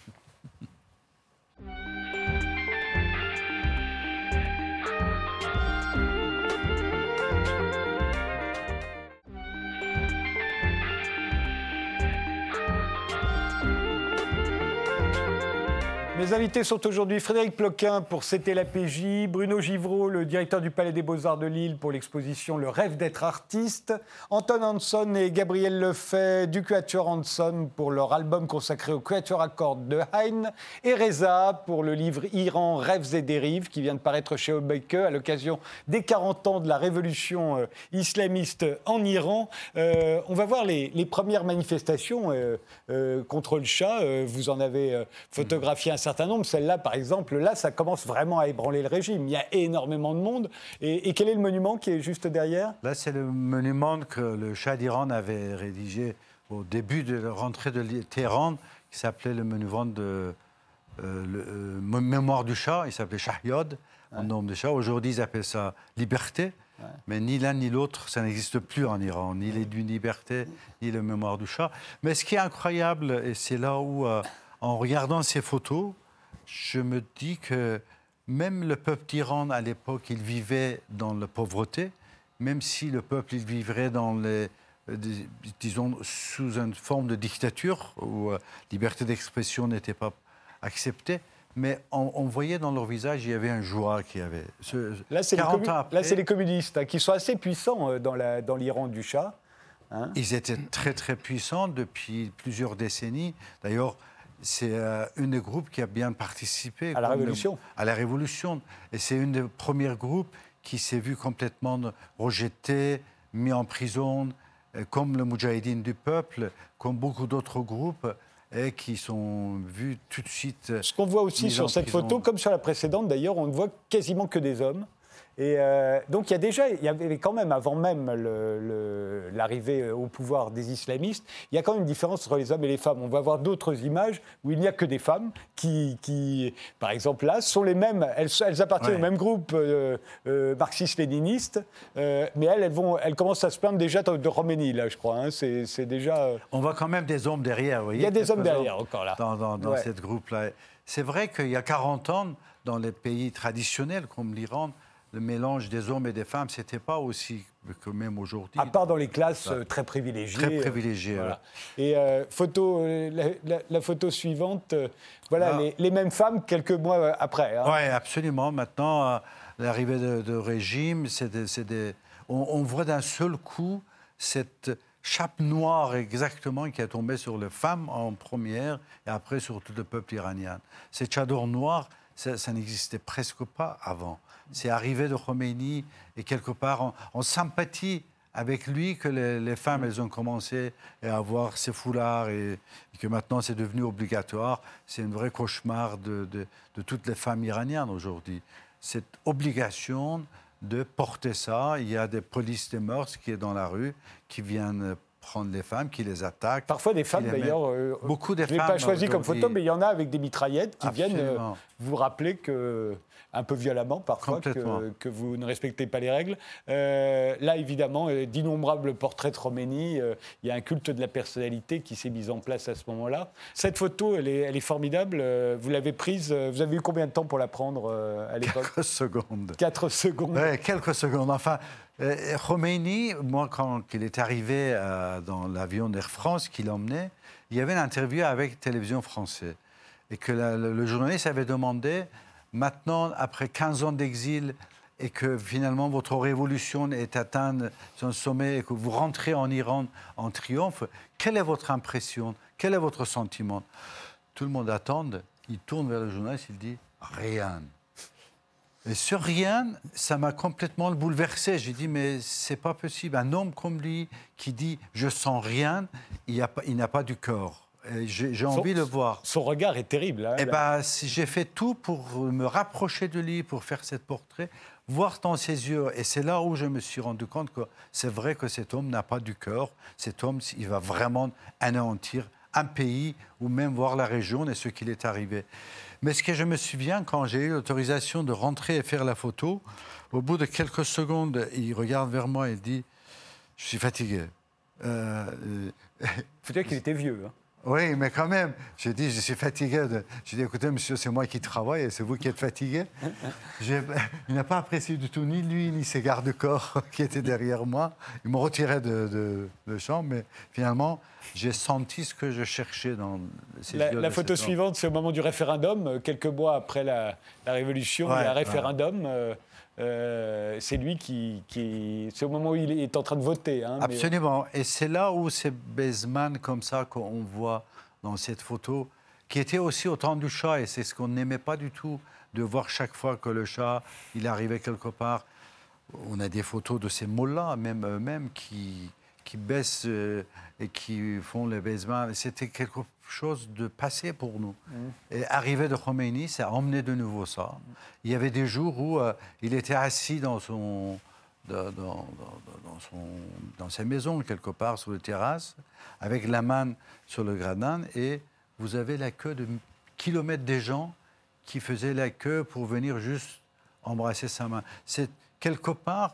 Speaker 1: Mes invités sont aujourd'hui Frédéric Ploquin pour C'était la PJ, Bruno Givreau, le directeur du Palais des Beaux-Arts de Lille pour l'exposition Le rêve d'être artiste, Anton Hanson et Gabriel Lefay du Quatuor Hanson pour leur album consacré au Quatuor à cordes de Haydn, et Reza pour le livre Iran, rêves et dérives qui vient de paraître chez Obeke à l'occasion des 40 ans de la révolution euh, islamiste en Iran. Euh, on va voir les, premières manifestations euh, contre le. Euh, vous en avez photographié un certain nombre. Celle-là, par exemple, là, ça commence vraiment à ébranler le régime. Il y a énormément de monde. Et, et quel est le monument qui est juste derrière?
Speaker 3: Là, c'est le monument que le Shah d'Iran avait rédigé au début de la rentrée de Téhéran, qui s'appelait le monument de euh, le, euh, mé- mémoire du Shah. Il s'appelait Shahyod, en nom de Shah. Aujourd'hui, ils appellent ça liberté. Mais ni l'un ni l'autre, ça n'existe plus en Iran, ni les d'une liberté, ni le mémoire du Shah. Mais ce qui est incroyable, et c'est là où, euh, en regardant ces photos, je me dis que même le peuple d'Iran, à l'époque, il vivait dans la pauvreté, même si le peuple, il vivrait dans les, euh, dis- disons, sous une forme de dictature, où la liberté d'expression n'était pas acceptée, mais on, on voyait dans leur visage, il y avait un joie qui avait. Ce-
Speaker 1: Là, c'est les,
Speaker 3: 40
Speaker 1: commu-
Speaker 3: ans
Speaker 1: là,
Speaker 3: après,
Speaker 1: c'est les communistes hein, qui sont assez puissants euh, dans l'Iran du Shah. hein.
Speaker 3: Ils étaient très très puissants depuis plusieurs décennies. D'ailleurs, c'est euh, une des groupes qui a bien participé
Speaker 1: À la
Speaker 3: le-
Speaker 1: Révolution.
Speaker 3: à la révolution. Et c'est une des premiers groupes qui s'est vu complètement rejeté, mis en prison, euh, comme le Moudjahidine du peuple, comme beaucoup d'autres groupes, et qui sont vus tout de suite.
Speaker 1: Ce qu'on voit aussi sur cette
Speaker 3: prison.
Speaker 1: photo, comme sur la précédente d'ailleurs, on ne voit quasiment que des hommes. Et euh, donc il y a déjà, il y avait quand même, avant même l'arrivée au pouvoir des islamistes, il y a quand même une différence entre les hommes et les femmes. On va voir d'autres images où il n'y a que des femmes qui, qui, par exemple là, sont les mêmes, elles, elles appartiennent
Speaker 3: Ouais.
Speaker 1: au même groupe euh, euh, marxiste-léniniste, euh, mais elles, elles, vont, elles commencent à se plaindre déjà de, Roménie, là je crois. hein. C'est déjà... euh,
Speaker 3: On voit quand même des hommes derrière. vous voyez,
Speaker 1: il y a des hommes derrière encore là.
Speaker 3: dans, dans, dans
Speaker 1: Ouais.
Speaker 3: cette groupe-là. C'est vrai qu'il y a 40 ans, dans les pays traditionnels comme l'Iran, le mélange des hommes et des femmes, c'était pas aussi que même aujourd'hui.
Speaker 1: À part dans les classes euh, très privilégiées.
Speaker 3: Très
Speaker 1: euh,
Speaker 3: privilégiées,
Speaker 1: voilà. Et euh, photo, la, la- la photo suivante, euh, voilà,
Speaker 3: Là.
Speaker 1: les, les mêmes femmes quelques mois après. hein.
Speaker 3: Oui, absolument. Maintenant, euh, l'arrivée de, de régime, c'est des- c'est des- on, on voit d'un seul coup cette chape noire exactement qui est tombée sur les femmes en première et après sur tout le peuple iranien. Cette chador noire, ça, ça n'existait presque pas avant. C'est arrivé de Khomeini et quelque part en, sympathie avec lui que les, femmes, elles ont commencé à avoir ces foulards et, que maintenant c'est devenu obligatoire. C'est un vrai cauchemar de toutes les femmes iraniennes aujourd'hui. Cette obligation de porter ça, il y a des polices des mœurs qui est dans la rue, qui viennent prendre les femmes, qui les attaquent.
Speaker 1: Parfois des femmes d'ailleurs. euh,
Speaker 3: Beaucoup de
Speaker 1: je ne l'ai
Speaker 3: femmes
Speaker 1: pas choisi comme photo, mais il y en a avec des mitraillettes qui viennent euh, vous rappeler que, un peu violemment parfois, que, que vous ne respectez pas les règles. Euh, là, évidemment, d'innombrables portraits de Roménie. il y a un culte de la personnalité qui s'est mis en place à ce moment-là. Cette photo, elle est, elle est formidable. vous l'avez prise. Vous avez eu combien de temps pour la prendre à l'époque?
Speaker 3: Quelques secondes.
Speaker 1: 4 secondes.
Speaker 3: Ouais, quelques secondes. Enfin, euh, Khomeini, moi, quand il est arrivé euh, dans l'avion d'Air France qui l'emmenait, il y avait une interview avec Télévision Française. Et que le, le journaliste avait demandé, maintenant, après 15 ans d'exil, et que finalement votre révolution est atteinte son sommet et que vous rentrez en Iran en triomphe, quelle est votre impression? Quel est votre sentiment? Tout le monde attend. Il tourne vers le journaliste, il dit rien. Et ce rien, ça m'a complètement bouleversé. J'ai dit, mais c'est pas possible. Un homme comme lui qui dit, je sens rien, il n'a pas du corps. J'ai envie de le voir.
Speaker 1: Son regard est terrible. hein,
Speaker 3: Eh ben, j'ai fait tout pour me rapprocher de lui, pour faire ce portrait, voir dans ses yeux. Et c'est là où je me suis rendu compte que c'est vrai que cet homme n'a pas du cœur. Cet homme, il va vraiment anéantir un pays ou même voir la région et ce qu'il est arrivé. Mais ce que je me souviens, quand j'ai eu l'autorisation de rentrer et faire la photo, au bout de quelques secondes, il regarde vers moi et dit Je suis fatigué. Euh, euh,
Speaker 1: faut dire qu'il était vieux. hein.
Speaker 3: Oui, mais quand même, j'ai dit, je suis fatigué. De... J'ai dit, écoutez, monsieur, c'est moi qui travaille et c'est vous qui êtes fatigué. Il n'a pas apprécié du tout, ni lui, ni ses gardes-corps qui étaient derrière moi. Ils m'ont retiré de, de, de chambre, mais finalement, j'ai senti ce que je cherchais dans ces
Speaker 1: La, la photo suivante, c'est au moment du référendum, euh, quelques mois après la, la Révolution, il y a un
Speaker 3: Ouais,
Speaker 1: référendum. euh, euh, c'est lui qui, C'est au moment où il est en train de voter. hein, mais-
Speaker 3: Absolument. Et c'est là où c'est Bezman comme ça qu'on voit dans cette photo, qui était aussi au temps du chat, et c'est ce qu'on n'aimait pas du tout, de voir chaque fois que le chat, il arrivait quelque part. On a des photos de ces mots-là, même eux-mêmes, qui, qui baissent euh, et qui font le Bezman. C'était quelque chose de passé pour nous. Et arrivé de Khomeini, ça a emmené de nouveau ça. Il y avait des jours où euh, il était assis dans son, dans, dans- dans- dans son, dans sa maison, quelque part, sur le terrasse, avec la main sur le gradin, et vous avez la queue de kilomètres des gens qui faisaient la queue pour venir juste embrasser sa main. C'est quelque part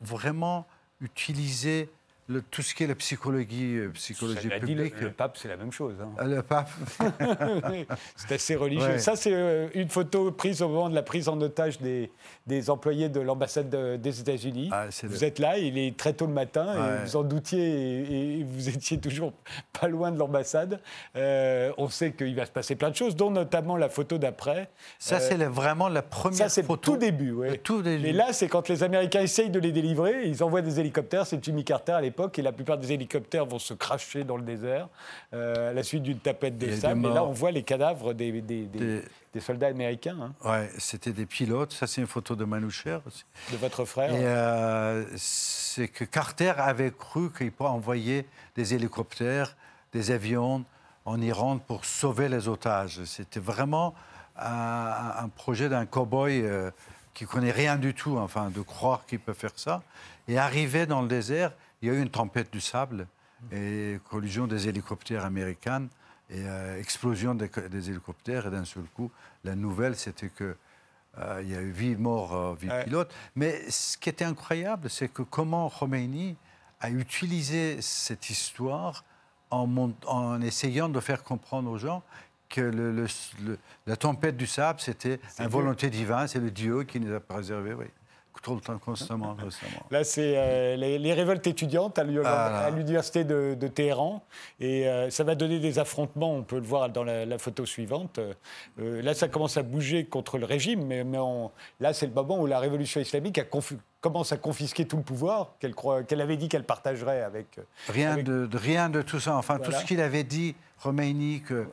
Speaker 3: vraiment utiliser le- tout ce qui est la psychologie, euh, psychologie
Speaker 1: Ça l'a dit, le,
Speaker 3: publique.
Speaker 1: le pape, c'est la même chose. hein.
Speaker 3: Euh, Le pape.
Speaker 1: c'est assez religieux.
Speaker 3: Ouais.
Speaker 1: Ça, c'est euh, une photo prise au moment de la prise en otage des, des employés de l'ambassade de- des États-Unis.
Speaker 3: Ah, c'est
Speaker 1: vous
Speaker 3: le-
Speaker 1: êtes là, il est très tôt le matin, et vous en doutiez, et, et vous étiez toujours pas loin de l'ambassade. Euh, on sait qu'il va se passer plein de choses, dont notamment la photo d'après.
Speaker 3: Ça, c'est vraiment la première
Speaker 1: Ça, c'est le
Speaker 3: photo.
Speaker 1: tout début, ouais.
Speaker 3: Tout début.
Speaker 1: Et là, c'est quand les Américains essayent de les délivrer, ils envoient des hélicoptères, c'est Jimmy Carter à l'époque, et la plupart des hélicoptères vont se cracher dans le désert euh, à la suite d'une tapette des
Speaker 3: a des
Speaker 1: sables. Et là, on voit les cadavres des, des- soldats américains, hein,
Speaker 3: Ouais, c'était des pilotes. Ça, c'est une photo de Manoucher aussi.
Speaker 1: de votre frère.
Speaker 3: Et euh, c'est que Carter avait cru qu'il pourrait envoyer des hélicoptères, des avions en Iran pour sauver les otages. C'était vraiment un, un projet d'un cow-boy euh, qui connaît rien du tout, enfin, de croire qu'il peut faire ça. Et arrivé dans le désert, il y a eu une tempête du sable et collision des hélicoptères américains et euh, explosion des, des hélicoptères. Et d'un seul coup, la nouvelle, c'était que euh, il y a eu vie mort, vie
Speaker 1: Ouais.
Speaker 3: pilote. Mais ce qui était incroyable, c'est que comment Khomeini a utilisé cette histoire en, mont- en essayant de faire comprendre aux gens que le- le- le- la tempête du sable, c'était une volonté divine, c'est le Dieu qui nous a préservés, oui. Tout le temps, constamment, constamment.
Speaker 1: Là, c'est euh, les, les révoltes étudiantes à
Speaker 3: Ah
Speaker 1: l'université de, de Téhéran. Et euh, ça va donner des affrontements, on peut le voir dans la, la photo suivante. Euh, là, ça commence à bouger contre le régime, mais, mais on- là, c'est le moment où la révolution islamique a confu- commence à confisquer tout le pouvoir qu'elle avait dit qu'elle partagerait avec.
Speaker 3: Rien,
Speaker 1: avec-
Speaker 3: de, de- rien de tout ça. Enfin,
Speaker 1: Voilà.
Speaker 3: tout ce qu'il avait dit, Khomeini, que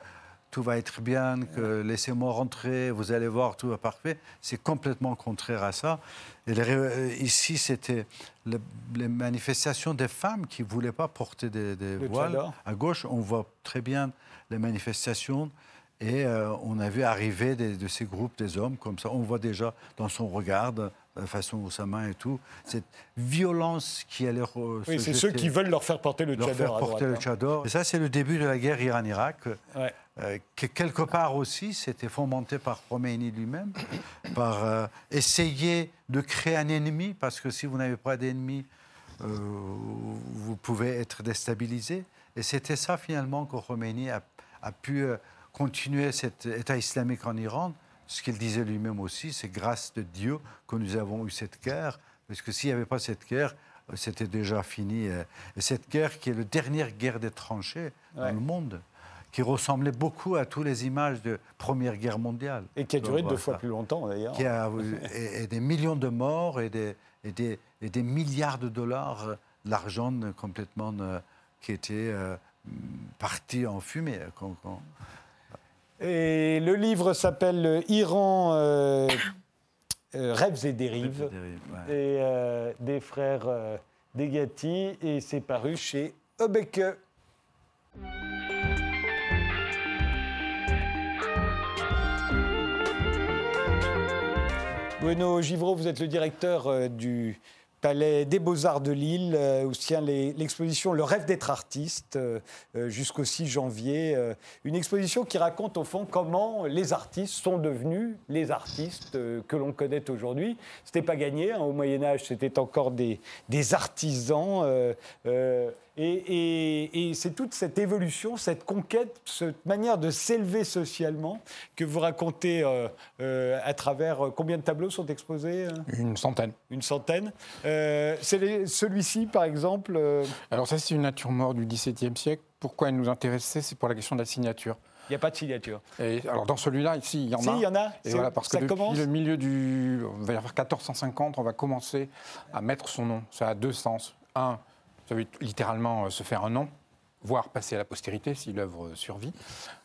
Speaker 3: tout va être bien, que laissez-moi rentrer, vous allez voir, tout va parfait, c'est complètement contraire à ça. Et les ré- euh, ici, c'était le- les manifestations des femmes qui ne voulaient pas porter des, des
Speaker 1: Le
Speaker 3: voiles.
Speaker 1: tchador.
Speaker 3: À gauche, on voit très bien les manifestations. Et euh, on a vu arriver des- de ces groupes des hommes comme ça. On voit déjà dans son regard, de la façon où sa main et tout, cette violence qui allait. re-
Speaker 1: Oui, c'est ceux qui veulent leur faire porter le
Speaker 3: leur
Speaker 1: tchador
Speaker 3: faire
Speaker 1: à
Speaker 3: porter
Speaker 1: droite,
Speaker 3: le
Speaker 1: hein.
Speaker 3: tchador. Et ça, c'est le début de la guerre Iran-Irak,
Speaker 1: Ouais.
Speaker 3: Euh, que quelque part aussi, c'était fomenté par Khomeini lui-même, par euh, essayer de créer un ennemi, parce que si vous n'avez pas d'ennemi, euh, vous pouvez être déstabilisé. Et c'était ça, finalement, que Khomeini a, a pu continuer cet État islamique en Iran. Ce qu'il disait lui-même aussi, c'est grâce de Dieu que nous avons eu cette guerre, parce que s'il n'y avait pas cette guerre, c'était déjà fini. Et cette guerre qui est la dernière guerre des tranchées dans le monde, qui ressemblait beaucoup à toutes les images de Première Guerre mondiale.
Speaker 1: Et qui a duré deux fois
Speaker 3: ça.
Speaker 1: plus longtemps d'ailleurs.
Speaker 3: Qui a eu- et, et des millions de morts et des, et des, et des milliards de dollars euh, d'argent complètement euh, qui était euh, parti en fumée. quand- quand-
Speaker 1: Et le livre s'appelle Iran, euh, rêves et dérives. Et des frères Degati et c'est paru chez Obeke. Bruno Givreau, vous êtes le directeur euh, du Palais des Beaux-Arts de Lille, euh, où se tient l'exposition Le rêve d'être artiste euh, jusqu'au 6 janvier. une exposition qui raconte au fond comment les artistes sont devenus les artistes que l'on connaît aujourd'hui. C'était pas gagné, hein, au Moyen-Âge, c'était encore des, artisans. Et et- et c'est toute cette évolution, cette conquête, cette manière de s'élever socialement que vous racontez euh, euh, à travers. euh, Combien de tableaux sont exposés
Speaker 4: Une centaine.
Speaker 1: Une centaine. C'est Celui-ci, par exemple.
Speaker 4: Alors ça, c'est une nature morte du XVIIe siècle. Pourquoi elle nous intéressait? C'est pour la question de la signature.
Speaker 1: Il n'y a pas de signature.
Speaker 4: Et alors dans celui-là, ici, il y en
Speaker 1: Si,
Speaker 4: a.
Speaker 1: il y en a.
Speaker 4: Et voilà, parce que
Speaker 1: ça
Speaker 4: depuis
Speaker 1: commence.
Speaker 4: le milieu du, on va dire 1450, on va commencer à mettre son nom. Ça a deux sens. Un, ça veut littéralement euh, se faire un nom, voire passer à la postérité si l'œuvre euh, survit.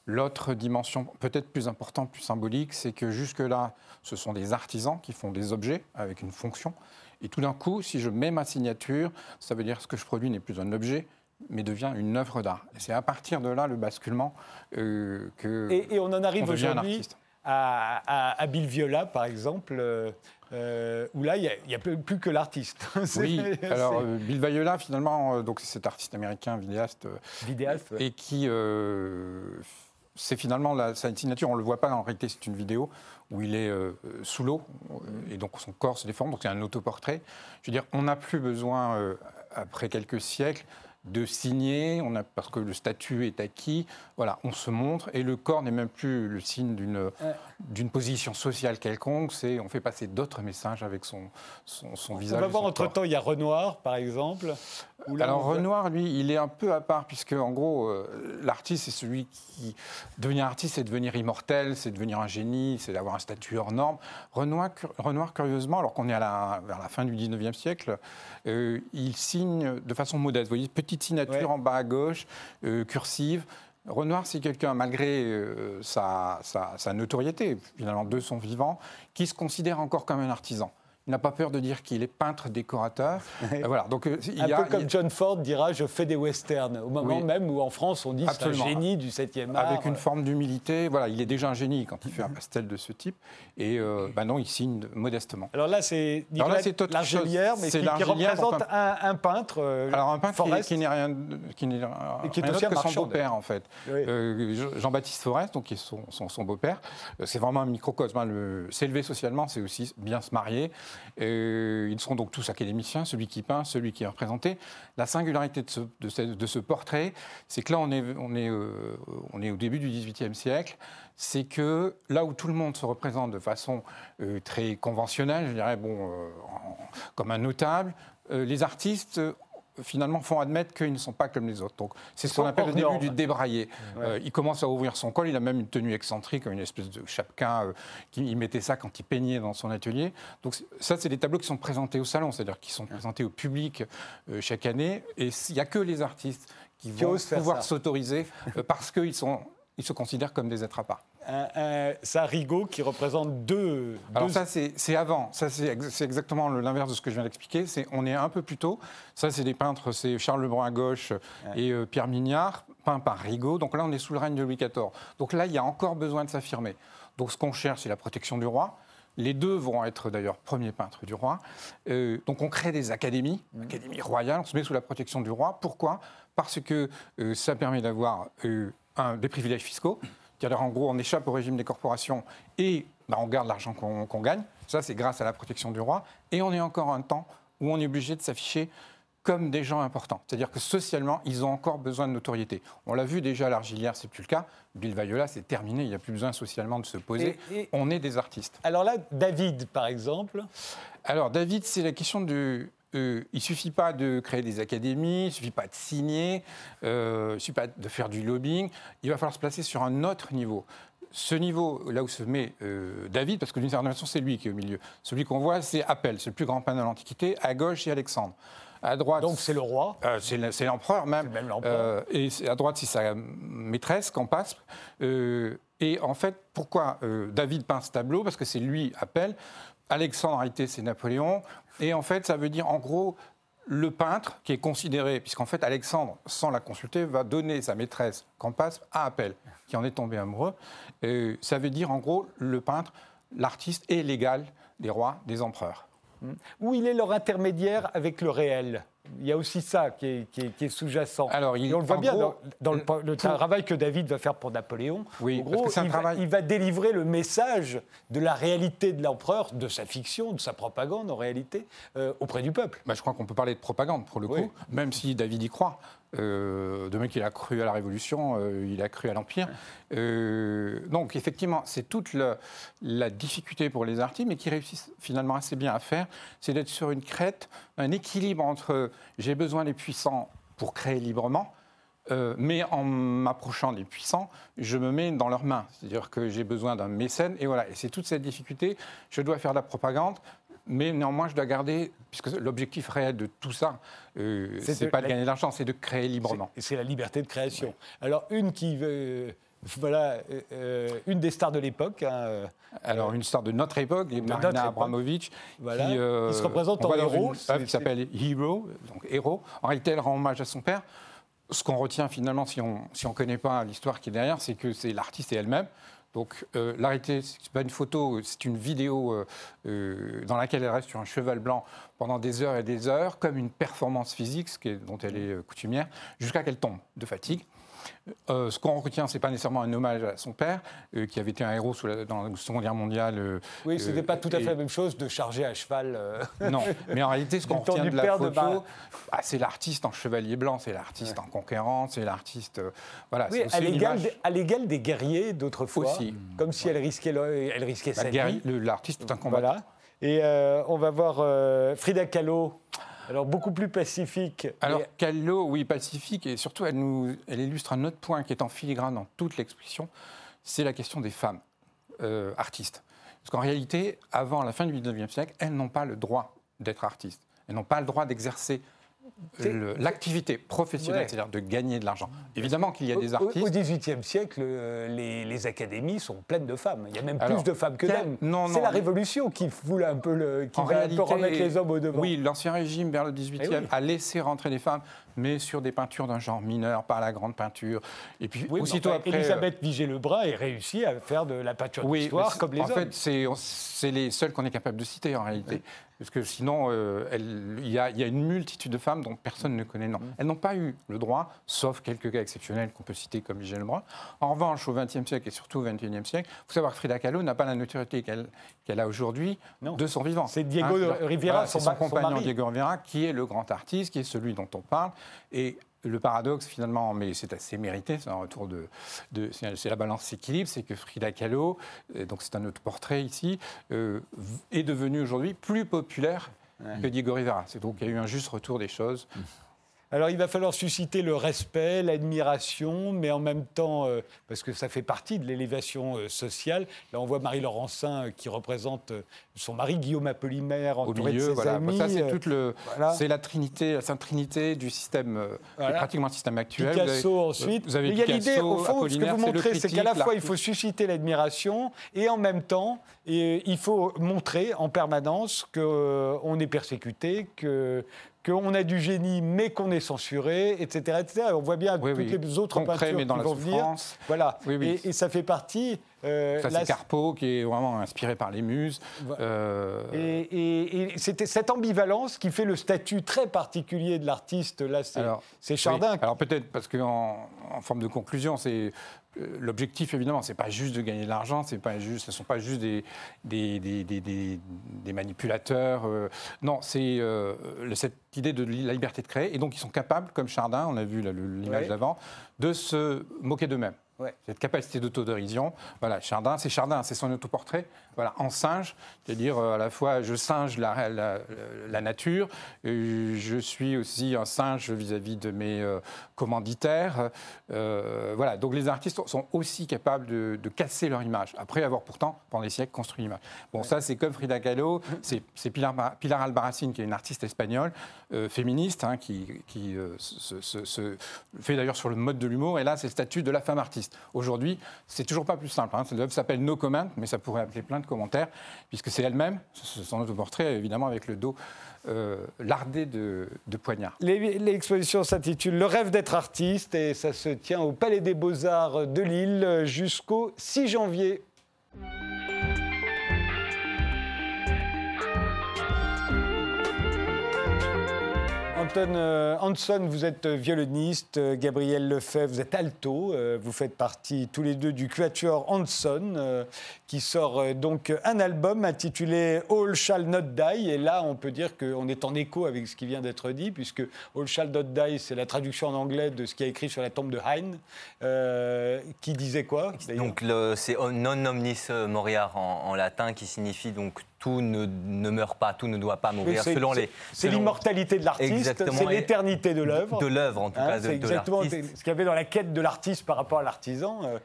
Speaker 4: L'autre dimension, peut-être plus importante, plus symbolique, c'est que jusque-là, ce sont des artisans qui font des objets avec une fonction. Et tout d'un coup, si je mets ma signature, ça veut dire que ce que je produis n'est plus un objet, mais devient une œuvre d'art. Et c'est à partir de là le basculement euh, que
Speaker 1: Et, et on en arrive aujourd'hui à, à, à Bill Viola, par exemple, euh, euh, où là, il n'y a, plus plus que l'artiste.
Speaker 4: Oui, alors euh, Bill Viola, finalement, euh, donc c'est cet artiste américain, vidéaste,
Speaker 1: vidéaste. ouais.
Speaker 4: et qui, c'est finalement la, sa signature, on ne le voit pas, en réalité c'est une vidéo où il est euh, sous l'eau, et donc son corps se déforme, donc c'est un autoportrait. Je veux dire, on n'a plus besoin, euh, après quelques siècles, de signer, on a, parce que le statut est acquis, voilà, on se montre, et le corps n'est même plus le signe d'une position sociale quelconque, c'est on fait passer d'autres messages avec son, son, son visage.
Speaker 1: On va voir
Speaker 4: son
Speaker 1: entre
Speaker 4: corps.
Speaker 1: temps, il y a Renoir, par exemple.
Speaker 4: Alors Renoir, lui, il est un peu à part, puisque en gros, euh, l'artiste, c'est celui qui... Devenir artiste, c'est devenir immortel, c'est devenir un génie, c'est d'avoir un statut hors norme. Renoir, Renoir curieusement, alors qu'on est à la, vers la fin du 19e siècle, euh, il signe de façon modeste. Vous voyez, petite signature
Speaker 1: Ouais.
Speaker 4: en bas à gauche, euh, cursive. Renoir, c'est quelqu'un, malgré euh, sa, sa- sa notoriété, finalement, de son vivant, qui se considère encore comme un artisan. Il n'a pas peur de dire qu'il est peintre décorateur. Voilà, donc euh, il
Speaker 1: Un
Speaker 4: y a,
Speaker 1: peu comme John Ford dira Je fais des westerns. Au moment
Speaker 4: Oui.
Speaker 1: même où en France, on dit c'est un génie du 7e art.
Speaker 4: avec une forme d'humilité. Voilà, il est déjà un génie quand il fait un pastel de ce type. Et euh, bah non, il signe de- modestement.
Speaker 1: Alors là, c'est Nicolas Largelière, mais
Speaker 4: C'est
Speaker 1: qui, qui représente un, un peintre. euh,
Speaker 4: Alors un peintre qui,
Speaker 1: Forest.
Speaker 4: qui n'est rien, qui n'est
Speaker 1: Et qui est
Speaker 4: rien
Speaker 1: aussi
Speaker 4: d'autre
Speaker 1: un
Speaker 4: que son beau-père en fait.
Speaker 1: Oui.
Speaker 4: Euh, Jean- Jean-Baptiste Forest, donc qui est son, son- son beau-père, c'est vraiment un microcosme. hein. Le- S'élever socialement, c'est aussi bien se marier. Euh, ils seront donc tous académiciens, celui qui peint, celui qui est représenté. La singularité de ce, portrait, c'est que là, on est, euh, au début du XVIIIe siècle. C'est que là où tout le monde se représente de façon euh, très conventionnelle, je dirais, bon, comme un notable, les artistes finalement font admettre qu'ils ne sont pas comme les autres. Donc c'est ce qu'on appelle le début du débraillé. Euh, il commence à ouvrir son col, il a même une tenue excentrique, une espèce de chapquin, euh, qui, il mettait ça quand il peignait dans son atelier. Donc ça, c'est des tableaux qui sont présentés au salon, c'est-à-dire qui sont présentés au public euh, chaque année. Et il n'y a que les artistes qui vont
Speaker 1: osent faire
Speaker 4: pouvoir s'autoriser euh, parce qu'ils sont... Ils se considèrent comme des êtres à part.
Speaker 1: Un, un- ça, Rigaud, qui représente deux.
Speaker 4: Alors
Speaker 1: deux-
Speaker 4: ça, c'est avant. Ça, c'est ex- c'est exactement l'inverse de ce que je viens d'expliquer. C'est on est un peu plus tôt. Ça, c'est des peintres. C'est Charles Lebrun à gauche et euh, Pierre Mignard, peint par Rigaud. Donc là, on est sous le règne de Louis XIV. Donc là, il y a encore besoin de s'affirmer. Donc ce qu'on cherche, c'est la protection du roi. Les deux vont être d'ailleurs premiers peintres du roi. Euh, donc on crée des académies, académies royales, on se met sous la protection du roi. Pourquoi? Parce que euh, ça permet d'avoir euh, des privilèges fiscaux. C'est-à-dire en gros, on échappe au régime des corporations et bah, on garde l'argent qu'on gagne. Ça, c'est grâce à la protection du roi. Et on est encore un temps où on est obligé de s'afficher comme des gens importants. C'est-à-dire que socialement, ils ont encore besoin de notoriété. On l'a vu déjà à l'Argilière, c'est plus le cas. Bill Viola, c'est terminé, il n'y a plus besoin socialement de se poser.
Speaker 1: Et- et-
Speaker 4: On est des artistes.
Speaker 1: Alors là, David, par exemple.
Speaker 4: Alors, David, c'est la question de. Euh, il ne suffit pas de créer des académies, il ne suffit pas de signer, euh, il ne suffit pas de faire du lobbying. Il va falloir se placer sur un autre niveau. Ce niveau, là où se met euh, David, parce que d'une certaine façon, c'est lui qui est au milieu. Celui qu'on voit, c'est Appel, c'est le plus grand peintre de l'Antiquité. À gauche, c'est Alexandre. À droite,
Speaker 1: Donc c'est le roi.
Speaker 4: euh, c'est le- c'est l'empereur même.
Speaker 1: Même.
Speaker 4: Euh, et à droite, c'est sa maîtresse, Campaspe. Euh, et en fait, pourquoi David peint ce tableau? Parce que c'est lui, appelle. Alexandre, en réalité, c'est Napoléon. Et en fait, ça veut dire, en gros, le peintre qui est considéré, puisqu'en fait, Alexandre, sans la consulter, va donner sa maîtresse, Campaspe, à Appel, qui en est tombé amoureux. Euh, ça veut dire, en gros, le peintre, l'artiste est l'égal des rois, des empereurs.
Speaker 1: Où il est leur intermédiaire avec le réel. Il y a aussi ça qui est, qui est- qui est sous-jacent.
Speaker 4: Alors, il-
Speaker 1: Et on le voit
Speaker 4: en
Speaker 1: bien
Speaker 4: gros,
Speaker 1: dans, dans le, le
Speaker 4: pour-
Speaker 1: travail que David va faire pour Napoléon.
Speaker 4: Oui,
Speaker 1: en
Speaker 4: parce
Speaker 1: gros,
Speaker 4: que un
Speaker 1: il, va,
Speaker 4: travail-
Speaker 1: il va délivrer le message de la réalité de l'empereur, de sa fiction, de sa propagande en réalité, euh, auprès du peuple.
Speaker 4: Bah, je crois qu'on peut parler de propagande pour le coup,
Speaker 1: Oui.
Speaker 4: même si David y croit. Euh, de même qu'il a cru à la Révolution, euh, il a cru à l'Empire. Euh, donc effectivement, c'est toute la difficulté pour les artistes, mais qui réussissent finalement assez bien à faire, c'est d'être sur une crête, un équilibre entre j'ai besoin des puissants pour créer librement, mais en m'approchant des puissants, je me mets dans leurs mains. C'est-à-dire que j'ai besoin d'un mécène, et voilà. Et c'est toute cette difficulté. Je dois faire de la propagande, mais néanmoins, je dois garder, puisque l'objectif réel de tout ça, euh,
Speaker 1: C'est de-
Speaker 4: pas de gagner de l'argent, c'est de créer librement.
Speaker 1: C'est c'est la liberté de création. Alors, une qui veut. Voilà, euh, euh, une des stars de l'époque. hein, euh,
Speaker 4: Alors, une star de notre époque,
Speaker 1: notre
Speaker 4: Marina
Speaker 1: époque.
Speaker 4: Abramovic,
Speaker 1: Voilà.
Speaker 4: qui, euh,
Speaker 1: Qui se représente en héros.
Speaker 4: une qui s'appelle Hero, donc héros. En réalité, elle rend hommage à son père. Ce qu'on retient finalement, si on si ne connaît pas l'histoire qui est derrière, c'est que c'est l'artiste et elle-même. Donc, euh, la réalité, ce n'est pas une photo, c'est une vidéo euh, euh, dans laquelle elle reste sur un cheval blanc pendant des heures et des heures, comme une performance physique, ce dont elle est euh, coutumière, jusqu'à qu'elle tombe de fatigue. Euh, ce qu'on retient, c'est pas nécessairement un hommage à son père, euh, qui avait été un héros sous la- dans la Seconde Guerre mondiale. euh,
Speaker 1: Oui, ce n'était
Speaker 4: euh,
Speaker 1: pas tout à fait
Speaker 4: et-
Speaker 1: la même chose de charger à cheval. euh,
Speaker 4: non, mais en réalité, ce qu'on retient de la
Speaker 1: de
Speaker 4: photo,
Speaker 1: Bar-
Speaker 4: bah, c'est l'artiste en chevalier blanc, c'est l'artiste en conquérant, c'est l'artiste. euh, voilà,
Speaker 1: Oui, à l'égal
Speaker 4: image-
Speaker 1: des, guerriers d'autrefois.
Speaker 4: Aussi.
Speaker 1: Comme si elle risquait, le- elle risquait
Speaker 4: bah,
Speaker 1: sa vie.
Speaker 4: L'artiste est un combattant.
Speaker 1: Voilà. Et euh, on va voir euh, Frida Kahlo. Alors, beaucoup plus pacifique.
Speaker 4: Alors,
Speaker 1: mais-
Speaker 4: Kahlo, oui, pacifique, et surtout, elle, nous, elle illustre un autre point qui est en filigrane dans toute l'exposition, c'est la question des femmes euh, artistes. Parce qu'en réalité, avant la fin du 19e siècle, elles n'ont pas le droit d'être artistes. Elles n'ont pas le droit d'exercer l'activité professionnelle,
Speaker 1: Ouais.
Speaker 4: c'est-à-dire de gagner de l'argent. Évidemment qu'il y a des artistes.
Speaker 1: Au XVIIIe siècle, euh, les, les académies sont pleines de femmes. Il y a même
Speaker 4: Alors,
Speaker 1: plus de femmes que d'hommes. C'est la Révolution qui voulait un peu, le, qui va un peu remettre les hommes au devant.
Speaker 4: Oui, l'ancien régime vers le 18e
Speaker 1: Eh oui.
Speaker 4: a laissé rentrer les femmes, mais sur des peintures d'un genre mineur, pas la grande peinture. Et puis
Speaker 1: Oui,
Speaker 4: aussitôt
Speaker 1: enfin,
Speaker 4: après. euh,
Speaker 1: Elisabeth Vigée-Lebrun a réussi à faire de la peinture
Speaker 4: oui,
Speaker 1: d'histoire comme les
Speaker 4: en
Speaker 1: hommes.
Speaker 4: fait, c'est les seuls qu'on est capable de citer en réalité. Parce que sinon, euh, il y, a il y a une multitude de femmes dont personne ne connaît le nom. Elles n'ont pas eu le droit, sauf quelques cas exceptionnels qu'on peut citer comme Vigée Lebrun. En revanche, au XXe siècle et surtout au XXIe siècle, il faut savoir que Frida Kahlo n'a pas la notoriété qu'elle qu'elle a aujourd'hui de son vivant.
Speaker 1: C'est Diego
Speaker 4: Hein,
Speaker 1: Rivera,
Speaker 4: c'est
Speaker 1: son
Speaker 4: son, compagnon. Diego Rivera, qui est le grand artiste, qui est celui dont on parle. Et le paradoxe, finalement, mais c'est assez mérité, c'est un retour de. de- c'est la balance s'équilibre, c'est que Frida Kahlo, euh, donc c'est un autre portrait ici, euh, est devenu aujourd'hui plus populaire que Diego Rivera. C'est donc il y a eu un juste retour des choses.
Speaker 1: Alors il va falloir susciter le respect, l'admiration, mais en même temps, euh, parce que ça fait partie de l'élévation euh, sociale. Là, on voit Marie Laurencin euh, qui représente euh, son mari Guillaume Apollinaire,
Speaker 4: Au
Speaker 1: entouré de
Speaker 4: milieu,
Speaker 1: ses
Speaker 4: voilà.
Speaker 1: amis.
Speaker 4: ça, c'est toute le,
Speaker 1: voilà.
Speaker 4: c'est la trinité, la sainte trinité du système,
Speaker 1: Voilà.
Speaker 4: pratiquement le système actuel.
Speaker 1: Picasso
Speaker 4: Vous avez-
Speaker 1: ensuite.
Speaker 4: Vous avez
Speaker 1: il y a l'idée, au fond, ce que vous montrez, c'est qu'à la fois, il faut susciter l'admiration et en même temps, et il faut montrer en permanence qu'on est persécuté, que qu'on a du génie, mais qu'on est censuré, etc., etc. On voit bien
Speaker 4: Oui,
Speaker 1: toutes
Speaker 4: oui.
Speaker 1: les autres
Speaker 4: Concret,
Speaker 1: peintures
Speaker 4: mais dans
Speaker 1: qui
Speaker 4: la
Speaker 1: vont venir. Voilà.
Speaker 4: Oui.
Speaker 1: Et, et ça fait partie. euh,
Speaker 4: Ça, c'est Carpeau qui est vraiment inspiré par les muses.
Speaker 1: Voilà.
Speaker 4: Euh,
Speaker 1: Et, et- et c'était cette ambivalence qui fait le statut très particulier de l'artiste. Là, c'est Chardin.
Speaker 4: Alors peut-être parce qu'en en forme de conclusion, c'est l'objectif évidemment, c'est pas juste de gagner de l'argent, c'est pas juste, ce sont pas juste des des, des, des- manipulateurs. euh, non, c'est euh, cette idée de la liberté de créer, et donc ils sont capables, comme Chardin, on a vu l'image d'avant, de se moquer d'eux-mêmes.
Speaker 1: Ouais.
Speaker 4: Cette capacité d'autodérision, voilà, Chardin, c'est Chardin, c'est son autoportrait, voilà, en singe, c'est-à-dire euh, à la fois je singe la, la- la nature, euh, je suis aussi un singe vis-à-vis de mes euh, commanditaires, euh, voilà, donc les artistes sont aussi capables de, de casser leur image, après avoir pourtant, pendant des siècles, construit l'image. Bon, ça c'est comme Frida Kahlo, c'est Pilar, Pilar qui est une artiste espagnole, euh, féministe, hein, qui, qui, se, se- se- fait d'ailleurs sur le mode de l'humour, et là c'est le statut de la femme artiste. Aujourd'hui, c'est toujours pas plus simple. Hein. L'œuvre s'appelle No Comment, mais ça pourrait appeler plein de commentaires, puisque c'est elle-même, son autoportrait, évidemment, avec le dos euh, lardé de, de poignards.
Speaker 1: L'exposition s'intitule Le rêve d'être artiste et ça se tient au Palais des Beaux-Arts de Lille jusqu'au 6 janvier. Anton euh, Hanson, vous êtes violoniste, euh, Gabriel Lefebvre, vous êtes alto, euh, vous faites partie tous les deux du Quatuor Hanson, qui sort donc un album intitulé All Shall Not Die. Et là, on peut dire qu'on est en écho avec ce qui vient d'être dit, puisque All Shall Not Die, c'est la traduction en anglais de ce qui a écrit sur la tombe de Heine, qui disait quoi
Speaker 5: Donc c'est non omnis moriar en, en latin qui signifie donc tout ne, ne meurt pas, tout ne doit pas mourir
Speaker 1: c'est-
Speaker 5: selon les.
Speaker 1: C'est l'immortalité de l'artiste, c'est l'éternité de l'œuvre.
Speaker 5: De l'œuvre en tout
Speaker 1: Hein,
Speaker 5: cas, de,
Speaker 1: c'est
Speaker 5: de
Speaker 1: exactement ce qu'il y avait dans la quête de l'artiste par rapport à l'artisan. euh,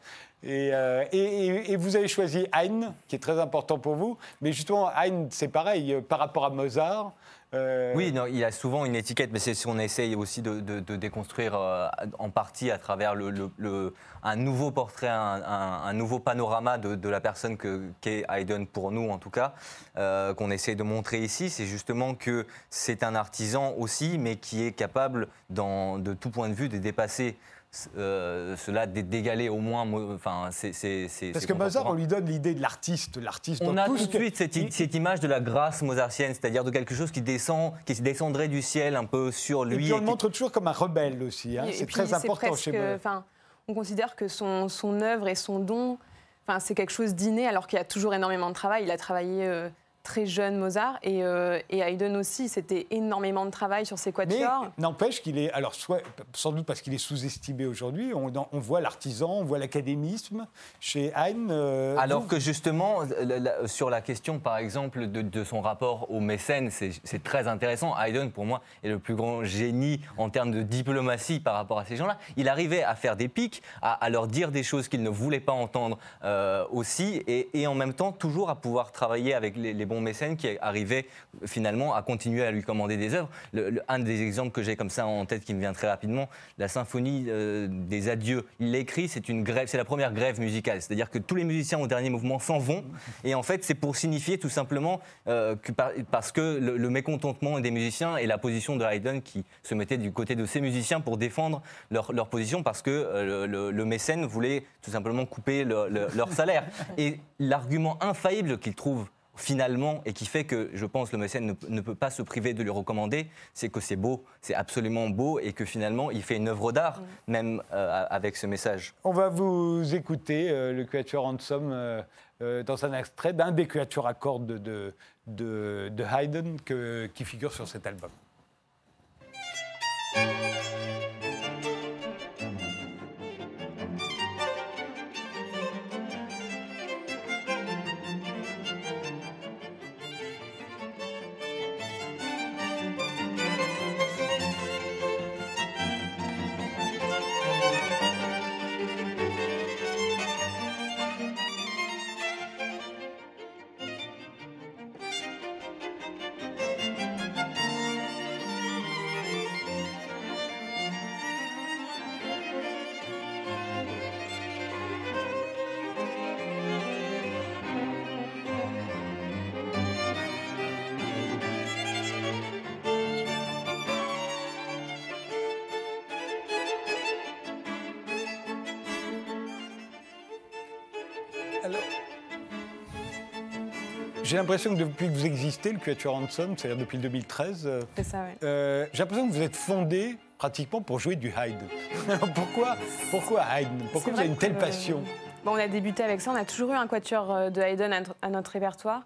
Speaker 1: Et, euh, et- et- et vous avez choisi Heine, qui est très important pour vous. Mais justement, Heine, c'est pareil, euh, par rapport à Mozart. Euh,
Speaker 5: Oui, non, il y a souvent une étiquette, mais c'est ce qu'on essaye aussi de, déconstruire euh, en partie à travers le, un nouveau portrait, un, nouveau panorama de, la personne que- qu'est Haydn pour nous en tout cas, euh, qu'on essaie de montrer ici. C'est justement que c'est un artisan aussi, mais qui est capable, dans, de tout point de vue, de dépasser euh, cela, d'é- d'égaler au moins. mo- Enfin, c'est,
Speaker 1: Parce que Mozart, on lui donne l'idée de l'artiste, l'artiste.
Speaker 5: On a
Speaker 1: tout
Speaker 5: de
Speaker 1: que-
Speaker 5: suite cette,
Speaker 1: il-
Speaker 5: cette image de la grâce mozartienne, c'est-à-dire de quelque chose qui descend, qui descendrait du ciel un peu sur
Speaker 1: Et
Speaker 5: lui.
Speaker 1: puis on
Speaker 5: et
Speaker 1: le
Speaker 5: qui-
Speaker 1: montre toujours comme un rebelle aussi. hein.
Speaker 6: Et
Speaker 1: C'est très important
Speaker 6: presque,
Speaker 1: chez Mozart.
Speaker 6: On considère que son, son œuvre et son don, enfin, c'est quelque chose d'inné, alors qu'il y a toujours énormément de travail. Il a travaillé euh, très jeune, Mozart, et, euh, et Haydn aussi, c'était énormément de travail sur ses
Speaker 1: Mais
Speaker 6: quatuors.
Speaker 1: n'empêche qu'il est, alors soit, sans doute parce qu'il est sous-estimé aujourd'hui, on, on voit l'artisan, on voit l'académisme chez Heine. euh,
Speaker 5: Alors
Speaker 1: vous-
Speaker 5: que justement, la- la- sur la question, par exemple, de, de son rapport au mécène, c'est c'est très intéressant. Haydn, pour moi, est le plus grand génie en termes de diplomatie par rapport à ces gens-là. Il arrivait à faire des pics, à, à leur dire des choses qu'ils ne voulaient pas entendre euh, aussi, et, et en même temps, toujours à pouvoir travailler avec les, les bons mécènes qui arrivaient finalement à continuer à lui commander des œuvres. Un des exemples que j'ai comme ça en tête qui me vient très rapidement, la symphonie euh, des adieux. Il l'écrit, c'est une grève, c'est la première grève musicale, c'est-à-dire que tous les musiciens au dernier mouvement s'en vont, et en fait c'est pour signifier tout simplement euh, que par- parce que le, mécontentement des musiciens et la position de Haydn qui se mettait du côté de ces musiciens pour défendre leur, position parce que euh, le, le- mécène voulait tout simplement couper le- le- leur salaire. Et l'argument infaillible qu'il trouve finalement, et qui fait que je pense le mécène ne, ne peut pas se priver de lui recommander, c'est que c'est beau, c'est absolument beau, et que finalement il fait une œuvre d'art, même euh, avec ce message.
Speaker 1: On va vous écouter, euh, le quatuor Handsome, euh, euh, dans un extrait d'un des quatuors à cordes de, de, de- de Haydn que- qui figure sur cet album. J'ai l'impression que depuis que vous existez, le Quatuor Hanson, c'est-à-dire depuis le 2013, euh,
Speaker 6: C'est ça, ouais.
Speaker 1: euh, j'ai l'impression que vous êtes fondé pratiquement pour jouer du Haydn. pourquoi, pourquoi Haydn Pourquoi vous avez une telle
Speaker 6: que,
Speaker 1: passion?
Speaker 6: Bon, on a débuté avec ça, on a toujours eu un quatuor euh, de Haydn à notre répertoire.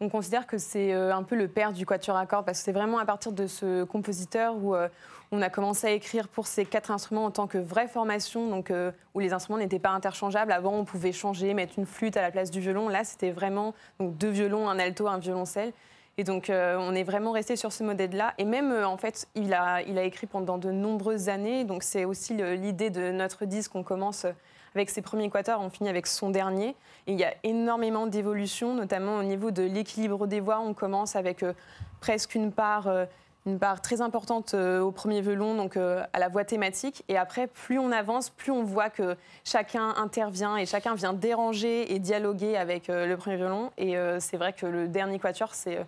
Speaker 6: On considère que c'est euh, un peu le père du quatuor à cordes parce que c'est vraiment à partir de ce compositeur où euh, on a commencé à écrire pour ces quatre instruments en tant que vraie formation, donc euh, où les instruments n'étaient pas interchangeables. Avant, on pouvait changer, mettre une flûte à la place du violon. Là, c'était vraiment deux violons, un alto, un violoncelle. Et donc, on est vraiment resté sur ce modèle-là. Et même, en fait, il a, il a écrit pendant de nombreuses années. Donc, c'est aussi l'idée de notre disque. On commence avec ses premiers quatuors, on finit avec son dernier. Il y a énormément d'évolutions, notamment au niveau de l'équilibre des voix. On commence avec euh, presque une part, euh, une part très importante euh, au premier violon, donc à la voix thématique. Et après, plus on avance, plus on voit que chacun intervient et chacun vient déranger et dialoguer avec le premier violon. Et c'est vrai que le dernier quatuor, c'est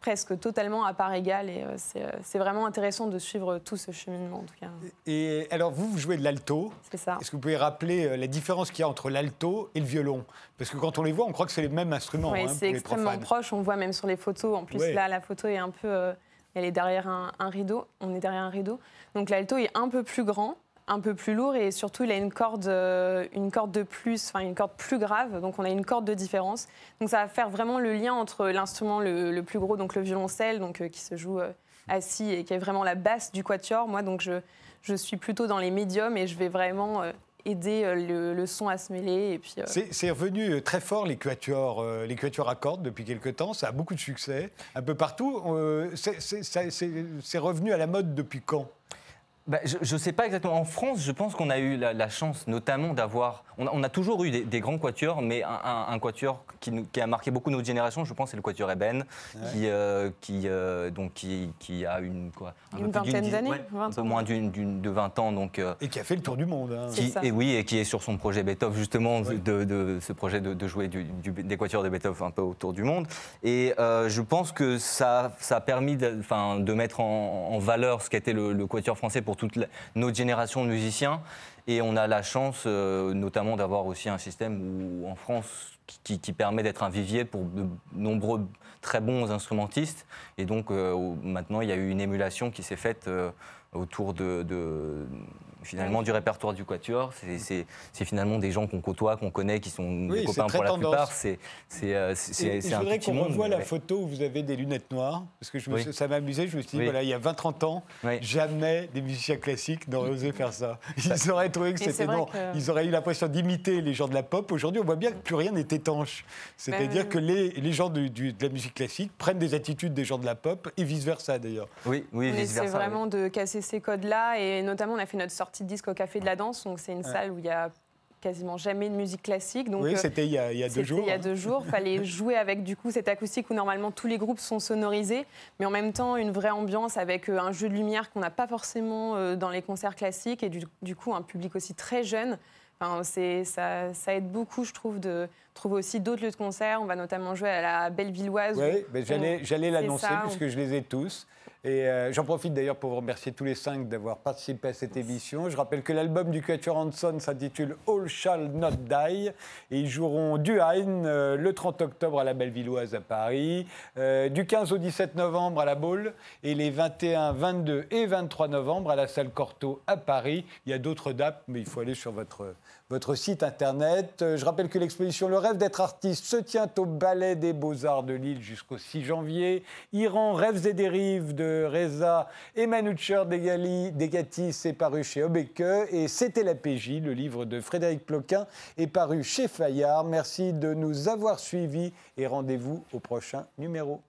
Speaker 6: presque totalement à part égale. Et euh, c'est euh, c'est vraiment intéressant de suivre tout ce cheminement, en tout cas.
Speaker 1: Et alors, vous, vous jouez de l'alto.
Speaker 6: C'est ça.
Speaker 1: Est-ce que vous pouvez rappeler euh, la différence qu'il y a entre l'alto et le violon? Parce que quand on les voit, on croit que c'est les mêmes instruments
Speaker 6: Oui,
Speaker 1: hein,
Speaker 6: c'est extrêmement proche. On voit même sur les photos. En plus,
Speaker 1: Ouais.
Speaker 6: là, la photo est un peu. euh, elle est derrière un, un rideau. On est derrière un rideau. Donc l'alto est un peu plus grand, un peu plus lourd et surtout il a une corde, euh, une corde de plus, enfin une corde plus grave. Donc on a une corde de différence. Donc ça va faire vraiment le lien entre l'instrument le, plus gros, donc le violoncelle, donc euh, qui se joue euh, assis et qui est vraiment la basse du quatuor. Moi, donc je, je suis plutôt dans les médiums et je vais vraiment euh, aider le, son à se mêler. Et
Speaker 1: C'est revenu très fort, les quatuors, les quatuors à cordes, depuis quelque temps. Ça a beaucoup de succès, un peu partout. C'est revenu à la mode depuis quand?
Speaker 5: Bah, je ne sais pas exactement. En France, je pense qu'on a eu la, la chance notamment d'avoir... On, a- on a toujours eu des, des grands quatuors, mais un, un- un quatuor qui, nous- qui a marqué beaucoup notre génération, je pense, c'est le quatuor Eben, qui, euh, qui, euh, donc, qui, qui a une... Quoi, un
Speaker 6: Une vingtaine d'années,
Speaker 5: ouais, Un
Speaker 6: 20
Speaker 5: peu moins d'une, d'une- de 20 ans. Donc, euh,
Speaker 1: Et qui a fait le tour du monde. hein.
Speaker 6: C'est
Speaker 5: qui,
Speaker 6: ça.
Speaker 5: et oui, et qui est sur son projet Beethoven, justement, de, de ce projet de, de jouer du, du- des quatuors de Beethoven un peu autour du monde. Et euh, je pense que ça, ça a permis de, enfin, de mettre en, en valeur ce qu'était le, le quatuor français pour toute notre génération de musiciens. Et on a la chance, euh, notamment, d'avoir aussi un système où, en France qui, permet d'être un vivier pour de nombreux très bons instrumentistes. Et donc, euh, maintenant, il y a eu une émulation qui s'est faite euh, autour de- finalement du répertoire du quatuor. C'est- C'est c'est finalement des gens qu'on côtoie, qu'on connaît, qui sont
Speaker 1: Oui,
Speaker 5: des
Speaker 1: c'est
Speaker 5: copains pour la
Speaker 1: tendance.
Speaker 5: plupart. C'est c'est, euh, c'est- c'est
Speaker 1: je
Speaker 5: un
Speaker 1: voudrais qu'on revoie la photo où vous avez des lunettes noires, parce que je me
Speaker 5: Oui.
Speaker 1: suis- ça m'a amusé. Je me suis dit,
Speaker 5: Oui.
Speaker 1: voilà, il y a 20-30 ans,
Speaker 5: Oui.
Speaker 1: jamais des musiciens classiques n'auraient osé faire ça. Ils auraient trouvé que
Speaker 6: c'est
Speaker 1: c'était
Speaker 6: que-
Speaker 1: Ils auraient eu l'impression d'imiter les gens de la pop. Aujourd'hui, on voit bien que plus rien n'est étanche. C'est-à-dire
Speaker 6: Ben,
Speaker 1: que les, les gens du- du- de la musique classique prennent des attitudes des gens de la pop et vice-versa d'ailleurs.
Speaker 5: Oui, oui,
Speaker 6: On
Speaker 5: vice
Speaker 6: essaie
Speaker 5: versa.
Speaker 6: vraiment de casser ces codes-là et notamment on a fait notre sortie de disque au Café de la Danse, donc c'est une salle où il y a quasiment jamais de musique classique. Donc
Speaker 1: oui,
Speaker 6: euh,
Speaker 1: c'était il y a, il y a deux jours.
Speaker 6: Il y a deux jours, fallait jouer avec du coup cette acoustique où normalement tous les groupes sont sonorisés, mais en même temps une vraie ambiance avec euh, un jeu de lumière qu'on n'a pas forcément euh, dans les concerts classiques et du, du coup un public aussi très jeune. Enfin, ça, ça aide beaucoup, je trouve, de trouver aussi d'autres lieux de concert. On va notamment jouer à la Bellevilloise.
Speaker 1: Oui, ben j'allais, l'annoncer puisque je les ai tous. Et euh, j'en profite d'ailleurs pour vous remercier tous les cinq d'avoir participé à cette émission. Je rappelle que l'album du Quatuor Hanson s'intitule All Shall Not Die. Et ils joueront du Haydn euh, le 30 octobre à la Bellevilloise à Paris, euh, du 15 au 17 novembre à la Baule et les 21, 22 et 23 novembre à la salle Cortot à Paris. Il y a d'autres dates, mais il faut aller sur votre, votre site internet. Euh, Je rappelle que l'exposition Le rêve d'être artiste se tient au Ballet des Beaux-Arts de Lille jusqu'au 6 janvier. Iran, Rêves et dérives de Reza et Manoucher Degali, paru chez Obeke. Et C'était la PJ, le livre de Frédéric Ploquin, est paru chez Fayard. Merci de nous avoir suivis et rendez-vous au prochain numéro.